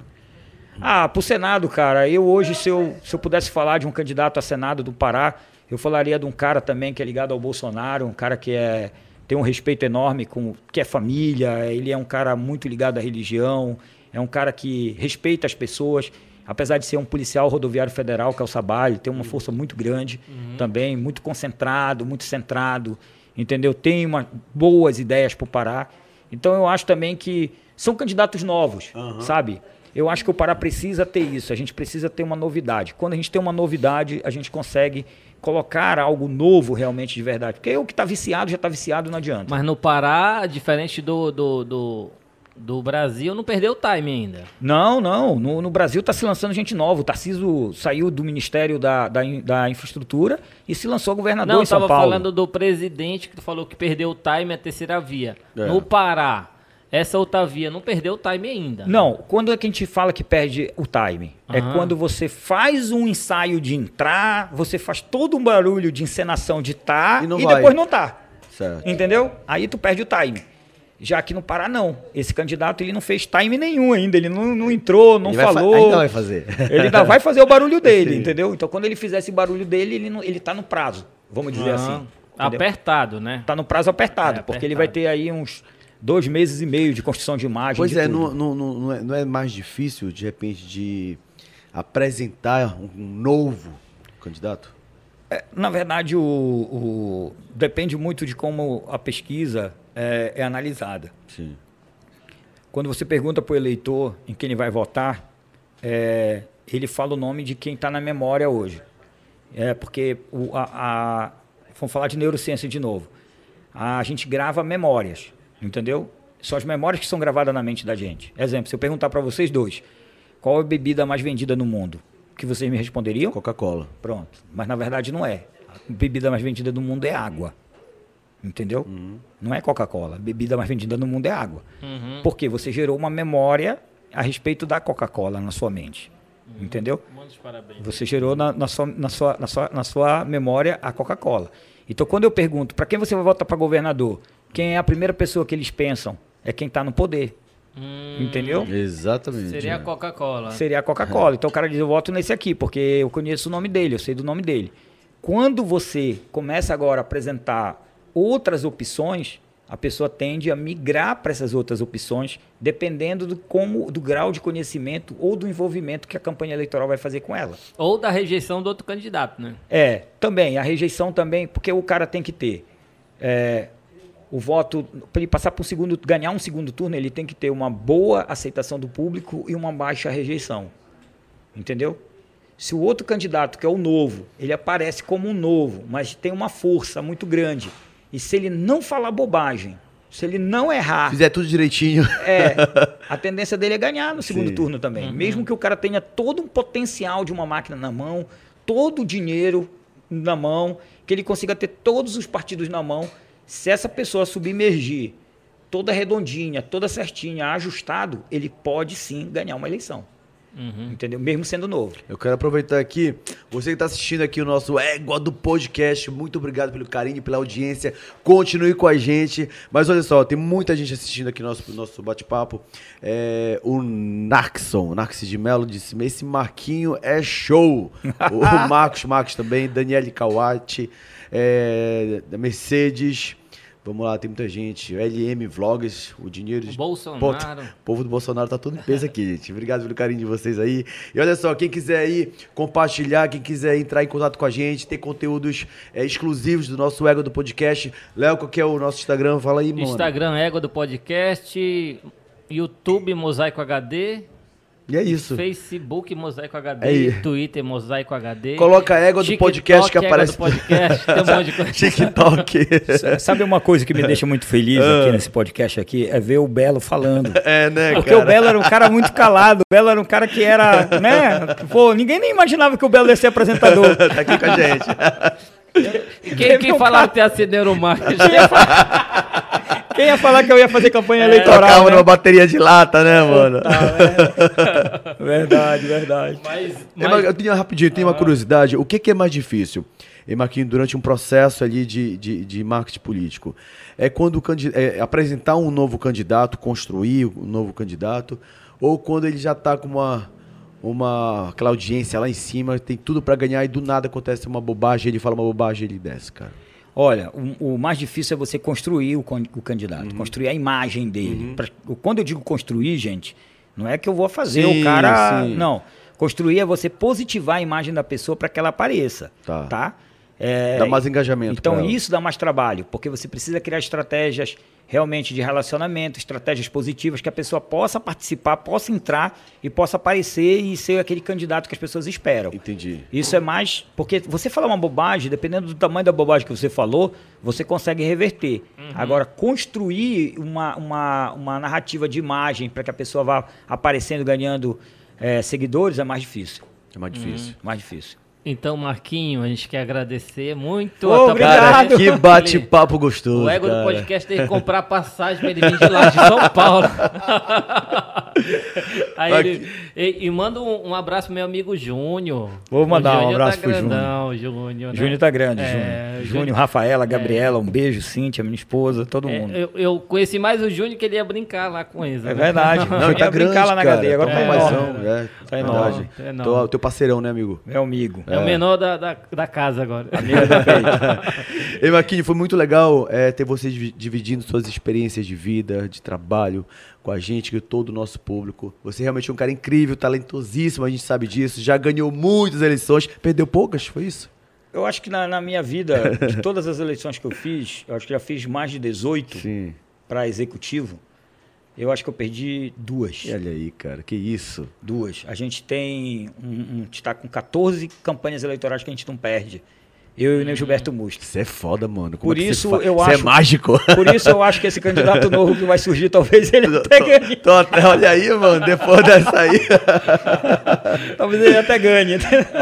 Ah, pro Senado, cara, eu hoje, se eu, se eu pudesse falar de um candidato a Senado do Pará, eu falaria de um cara também que é ligado ao Bolsonaro, um cara que é, tem um respeito enorme com que é família, ele é um cara muito ligado à religião, é um cara que respeita as pessoas, apesar de ser um policial rodoviário federal, que é o ele tem uma força muito grande também, muito concentrado, muito centrado, entendeu? Tem uma, boas ideias para o Pará. Então eu acho também que são candidatos novos, sabe? Eu acho que o Pará precisa ter isso, a gente precisa ter uma novidade. Quando a gente tem uma novidade, a gente consegue colocar algo novo realmente de verdade. Porque o que está viciado já está viciado, não adianta. Mas no Pará, diferente do, do, do, do Brasil, não perdeu o time ainda. Não, não. No, no Brasil está se lançando gente nova. O Tarciso saiu do Ministério da, da, da Infraestrutura e se lançou governador Não, em São Paulo. falando do presidente que tu falou que perdeu o time a terceira via. É. No Pará, Essa Otavia não perdeu o time ainda. Não, quando é que a gente fala que perde o time? É Aham. quando você faz um ensaio de entrar, você faz todo um barulho de encenação de tá E e, não vai. depois não tá. Certo. Entendeu? Aí tu perde o time. Já aqui no Pará, não. Esse candidato ele não fez time nenhum ainda. Ele não, não entrou, não Ele vai falou. ainda vai fazer. Ele ainda vai fazer o barulho dele, Sim. entendeu? Então quando ele fizer esse barulho dele, ele, não, ele tá no prazo. Vamos dizer Ah, assim. entendeu? Apertado, né? Tá no prazo apertado, É, porque ele apertado. vai ter aí uns dois meses e meio de construção de imagem. Pois de é tudo. não, não, não, é, não é mais difícil, de repente, de apresentar um um novo candidato? Na verdade, o, o- depende muito de como a pesquisa é, é analisada. Sim. Quando você pergunta para o eleitor em quem ele vai votar, é, ele fala o nome de quem está na memória hoje. É porque o, a, a- vamos falar de neurociência de novo. A gente grava memórias, entendeu? São as memórias que são gravadas na mente da gente. Exemplo, se eu perguntar para vocês dois, qual é a bebida mais vendida no mundo? Que vocês me responderiam? Coca-Cola. Pronto. Mas na verdade não é. A bebida mais vendida do mundo é água. Entendeu? Não é Coca-Cola. A bebida mais vendida no mundo é água. Uhum. Porque você gerou uma memória a respeito da Coca-Cola na sua mente. Entendeu? Muitos parabéns. Você gerou na, na sua, na, sua, na, sua, na sua memória a Coca-Cola. Então, quando eu pergunto para quem você vai votar para governador, quem é a primeira pessoa que eles pensam? É quem está no poder. Hum, Entendeu? Exatamente. Seria a é. Coca-Cola. Seria a Coca-Cola. Então o cara diz, eu voto nesse aqui, porque eu conheço o nome dele, eu sei do nome dele. Quando você começa agora a apresentar outras opções, a pessoa tende a migrar para essas outras opções, dependendo do, como, do grau de conhecimento ou do envolvimento que a campanha eleitoral vai fazer com ela. Ou da rejeição do outro candidato, né? É, também, a rejeição também, porque o cara tem que ter é, o voto, para ele passar para um segundo, ganhar um segundo turno, ele tem que ter uma boa aceitação do público e uma baixa rejeição. Entendeu? Se o outro candidato, que é o novo, ele aparece como um novo, mas tem uma força muito grande, e se ele não falar bobagem, se ele não errar, Fizer tudo direitinho. é, a tendência dele é ganhar no segundo Sim. turno também. Mesmo que o cara tenha todo um potencial de uma máquina na mão, todo o dinheiro na mão, que ele consiga ter todos os partidos na mão, se essa pessoa submergir toda redondinha, toda certinha, ajustado, ele pode sim ganhar uma eleição. Entendeu? Mesmo sendo novo. Eu quero aproveitar aqui, você que está assistindo aqui o nosso Égua do Podcast, muito obrigado pelo carinho, e pela audiência, continue com a gente. Mas olha só, tem muita gente assistindo aqui nosso nosso bate-papo. É, o Narkson, Narcis de Mello, disse, esse Marquinho é show. o Marcos Marcos também, Daniele Kawati, é, da Mercedes... Vamos lá, tem muita gente. O LM Vlogs, o dinheiro de. O Bolsonaro. Pô, O povo do Bolsonaro tá todo em peso aqui, gente. Obrigado pelo carinho de vocês aí. E olha só, quem quiser aí compartilhar, quem quiser entrar em contato com a gente, ter conteúdos é, exclusivos do nosso Ego do Podcast. Léo, qual que é o nosso Instagram? Fala aí, mano. Instagram Égua do Podcast, YouTube Mosaico HD, E é isso. Facebook Mosaico HD, Aí. Twitter Mosaico HD. Coloca a Égua do podcast que Égua aparece. do podcast, tem um monte de coisa. TikTok. Sabe uma coisa que me deixa muito feliz aqui nesse podcast aqui? É ver o Belo falando. é, né, Porque cara? o Belo era um cara muito calado. O Belo era um cara que era, né? Pô, ninguém nem imaginava que o Belo ia ser apresentador. tá aqui com a gente. Quem, quem um falava que ia ser neuromarketing? Quem ia falar que eu ia fazer campanha É, eleitoral? Tocava né? numa bateria de lata, né, mano? Verdade, verdade. Mas, mas eu tenho rapidinho, tenho uma curiosidade. O que, que é mais difícil, e Marquinhos, durante um processo ali de, de, de marketing político? É quando é apresentar um novo candidato, construir um novo candidato, ou quando ele já está com uma, uma aquela audiência lá em cima, tem tudo para ganhar e do nada acontece uma bobagem, ele fala uma bobagem e ele desce, cara. Olha, o, o mais difícil é você construir o, o candidato, Uhum. construir a imagem dele. Pra- quando eu digo construir, gente, não é que eu vou fazer Sim, o cara. sim. Não. Construir é você positivar a imagem da pessoa para que ela apareça. Tá. Tá? É, Dá mais engajamento Então isso dá mais trabalho, porque você precisa criar estratégias realmente de relacionamento, estratégias positivas que a pessoa possa participar, possa entrar e possa aparecer e ser aquele candidato que as pessoas esperam. Entendi. Isso é mais. Porque você falar uma bobagem, dependendo do tamanho da bobagem que você falou, você consegue reverter. Agora, construir uma, uma, uma narrativa de imagem para que a pessoa vá aparecendo, ganhando eh, seguidores, é mais difícil. É mais difícil. Mais difícil. Então, Marquinho, a gente quer agradecer muito Ô, a obrigado. Cara, que bate-papo gostoso. O ego do cara. podcast tem que comprar passagem pra ele vir de lá de São Paulo. Aí ele, e, e manda um, um abraço pro meu amigo Júnior. Vou mandar O um Júnior abraço tá pro Júnior. grandão, Júnior. né? Júnior tá grande, É, Júnior. Júnior- Júnior, Rafaela, Gabriela, um beijo, Cíntia, minha esposa, todo É, mundo. eu, eu conheci mais o Júnior que ele ia brincar lá com eles. É né? verdade. Não, Não, tá grande, brincar lá na cara. HD, agora tá tá paizão, enorme. é. Tá enorme, tá enorme. Tô- teu parceirão, né, amigo? Meu amigo. É, o menor da, da, da casa agora. Amigo da peito. Ei, Marquinhos, foi muito legal é, ter você divi- dividindo suas experiências de vida, de trabalho com a gente, com todo o nosso público. Você realmente é um cara incrível, talentosíssimo, a gente sabe disso. Já ganhou muitas eleições, perdeu poucas, foi isso? Eu acho que na, na minha vida, de todas as eleições que eu fiz, eu acho que já fiz mais de 18 Sim. para executivo. Eu acho que eu perdi duas. E olha aí, cara, que isso. Duas. A gente tem. Um, um, a gente está com 14 campanhas eleitorais que a gente não perde. Eu e o Gilberto Musco. Isso é foda, mano. Como Por é isso, você fa- eu é acho- mágico. Por isso eu acho que esse candidato novo que vai surgir, talvez ele Tô- até ganhe. tô até- olha aí, mano, depois dessa aí. Talvez ele até ganhe.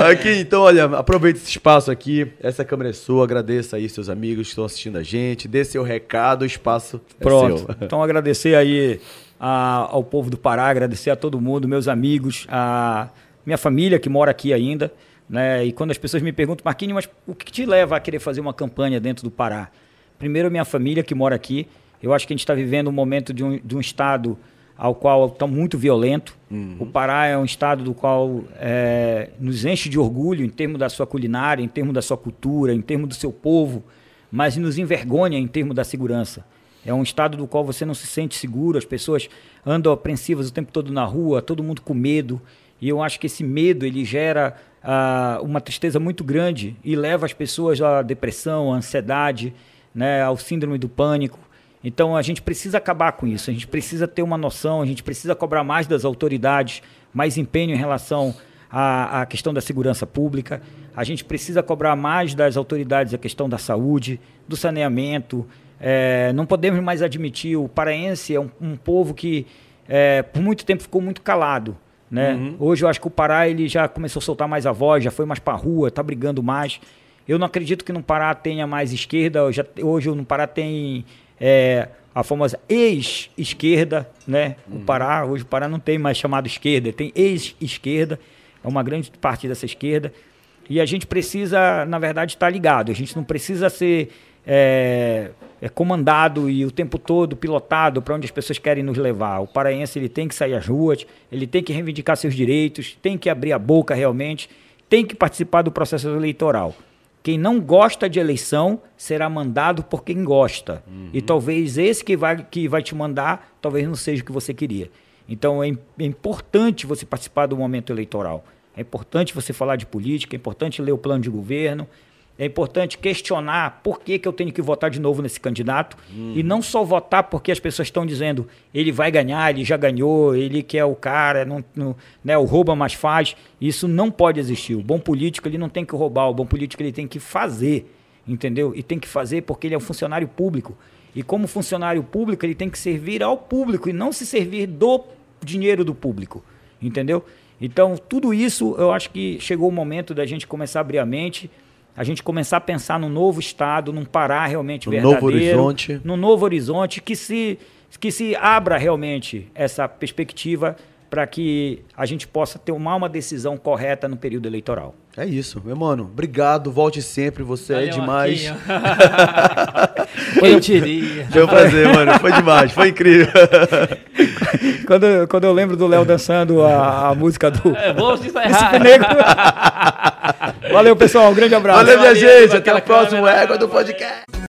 Aqui, então, olha, aproveita esse espaço aqui. Essa câmera é sua. Agradeça aí seus amigos que estão assistindo a gente. Dê seu recado, o espaço é Pronto. seu. Então agradecer aí a- ao povo do Pará, agradecer a todo mundo, meus amigos, a minha família que mora aqui ainda. Né? E quando as pessoas me perguntam, Marquinhos, mas o que te leva a querer fazer uma campanha dentro do Pará? Primeiro, minha família que mora aqui. Eu acho que a gente está vivendo um momento de um, de um estado ao qual está muito violento. O Pará é um estado do qual é, nos enche de orgulho em termos da sua culinária, em termos da sua cultura, em termos do seu povo, mas nos envergonha em termos da segurança. É um estado do qual você não se sente seguro, as pessoas andam apreensivas o tempo todo na rua, todo mundo com medo. E eu acho que esse medo ele gera ah, uma tristeza muito grande e leva as pessoas à depressão, à ansiedade, né, ao síndrome do pânico. Então a gente precisa acabar com isso, a gente precisa ter uma noção, a gente precisa cobrar mais das autoridades, mais empenho em relação à, à questão da segurança pública, a gente precisa cobrar mais das autoridades a questão da saúde, do saneamento. É, não podemos mais admitir, o paraense é um, um povo que é, por muito tempo ficou muito calado. Né? Hoje eu acho que o Pará ele já começou a soltar mais a voz, já foi mais para a rua, está brigando mais. Eu não acredito que no Pará tenha mais esquerda. já- hoje no Pará tem é, a famosa ex-esquerda, né? O Pará, hoje o Pará não tem mais chamado esquerda, tem ex-esquerda, é uma grande parte dessa esquerda. E a gente precisa, na verdade, estar ligado. A gente não precisa ser é, é, comandado e o tempo todo pilotado para onde as pessoas querem nos levar. O paraense ele tem que sair às ruas, ele tem que reivindicar seus direitos, tem que abrir a boca realmente, tem que participar do processo eleitoral. Quem não gosta de eleição será mandado por quem gosta. E talvez esse que vai, que vai te mandar, talvez não seja o que você queria. Então é, é importante você participar do momento eleitoral. É importante você falar de política, é importante ler o plano de governo, é importante questionar por que, que eu tenho que votar de novo nesse candidato. E não só votar porque as pessoas estão dizendo ele vai ganhar, ele já ganhou, ele que é o cara, não, não- né, o rouba mais faz. Isso não pode existir. O bom político ele não tem que roubar, o bom político ele tem que fazer, entendeu? E tem que fazer porque ele é um funcionário público. E como funcionário público, ele tem que servir ao público e não se servir do dinheiro do público, entendeu? Então, tudo isso, eu acho que chegou o momento da gente começar a abrir a mente, a gente começar a pensar num novo estado, num Pará realmente Um verdadeiro, novo horizonte. num novo horizonte que se que se abra realmente essa perspectiva para que a gente possa tomar uma decisão correta no período eleitoral. É isso, meu mano. Obrigado, volte sempre, você é Valeu, demais. Marquinho. Quem diria? Foi um prazer, mano. Foi demais, foi incrível. Quando, eu- quando eu lembro do Léo dançando a, a música do É, vou. Valeu, pessoal. Um grande abraço. Valeu, minha Valeu, gente. Até o próximo. Égua do Podcast.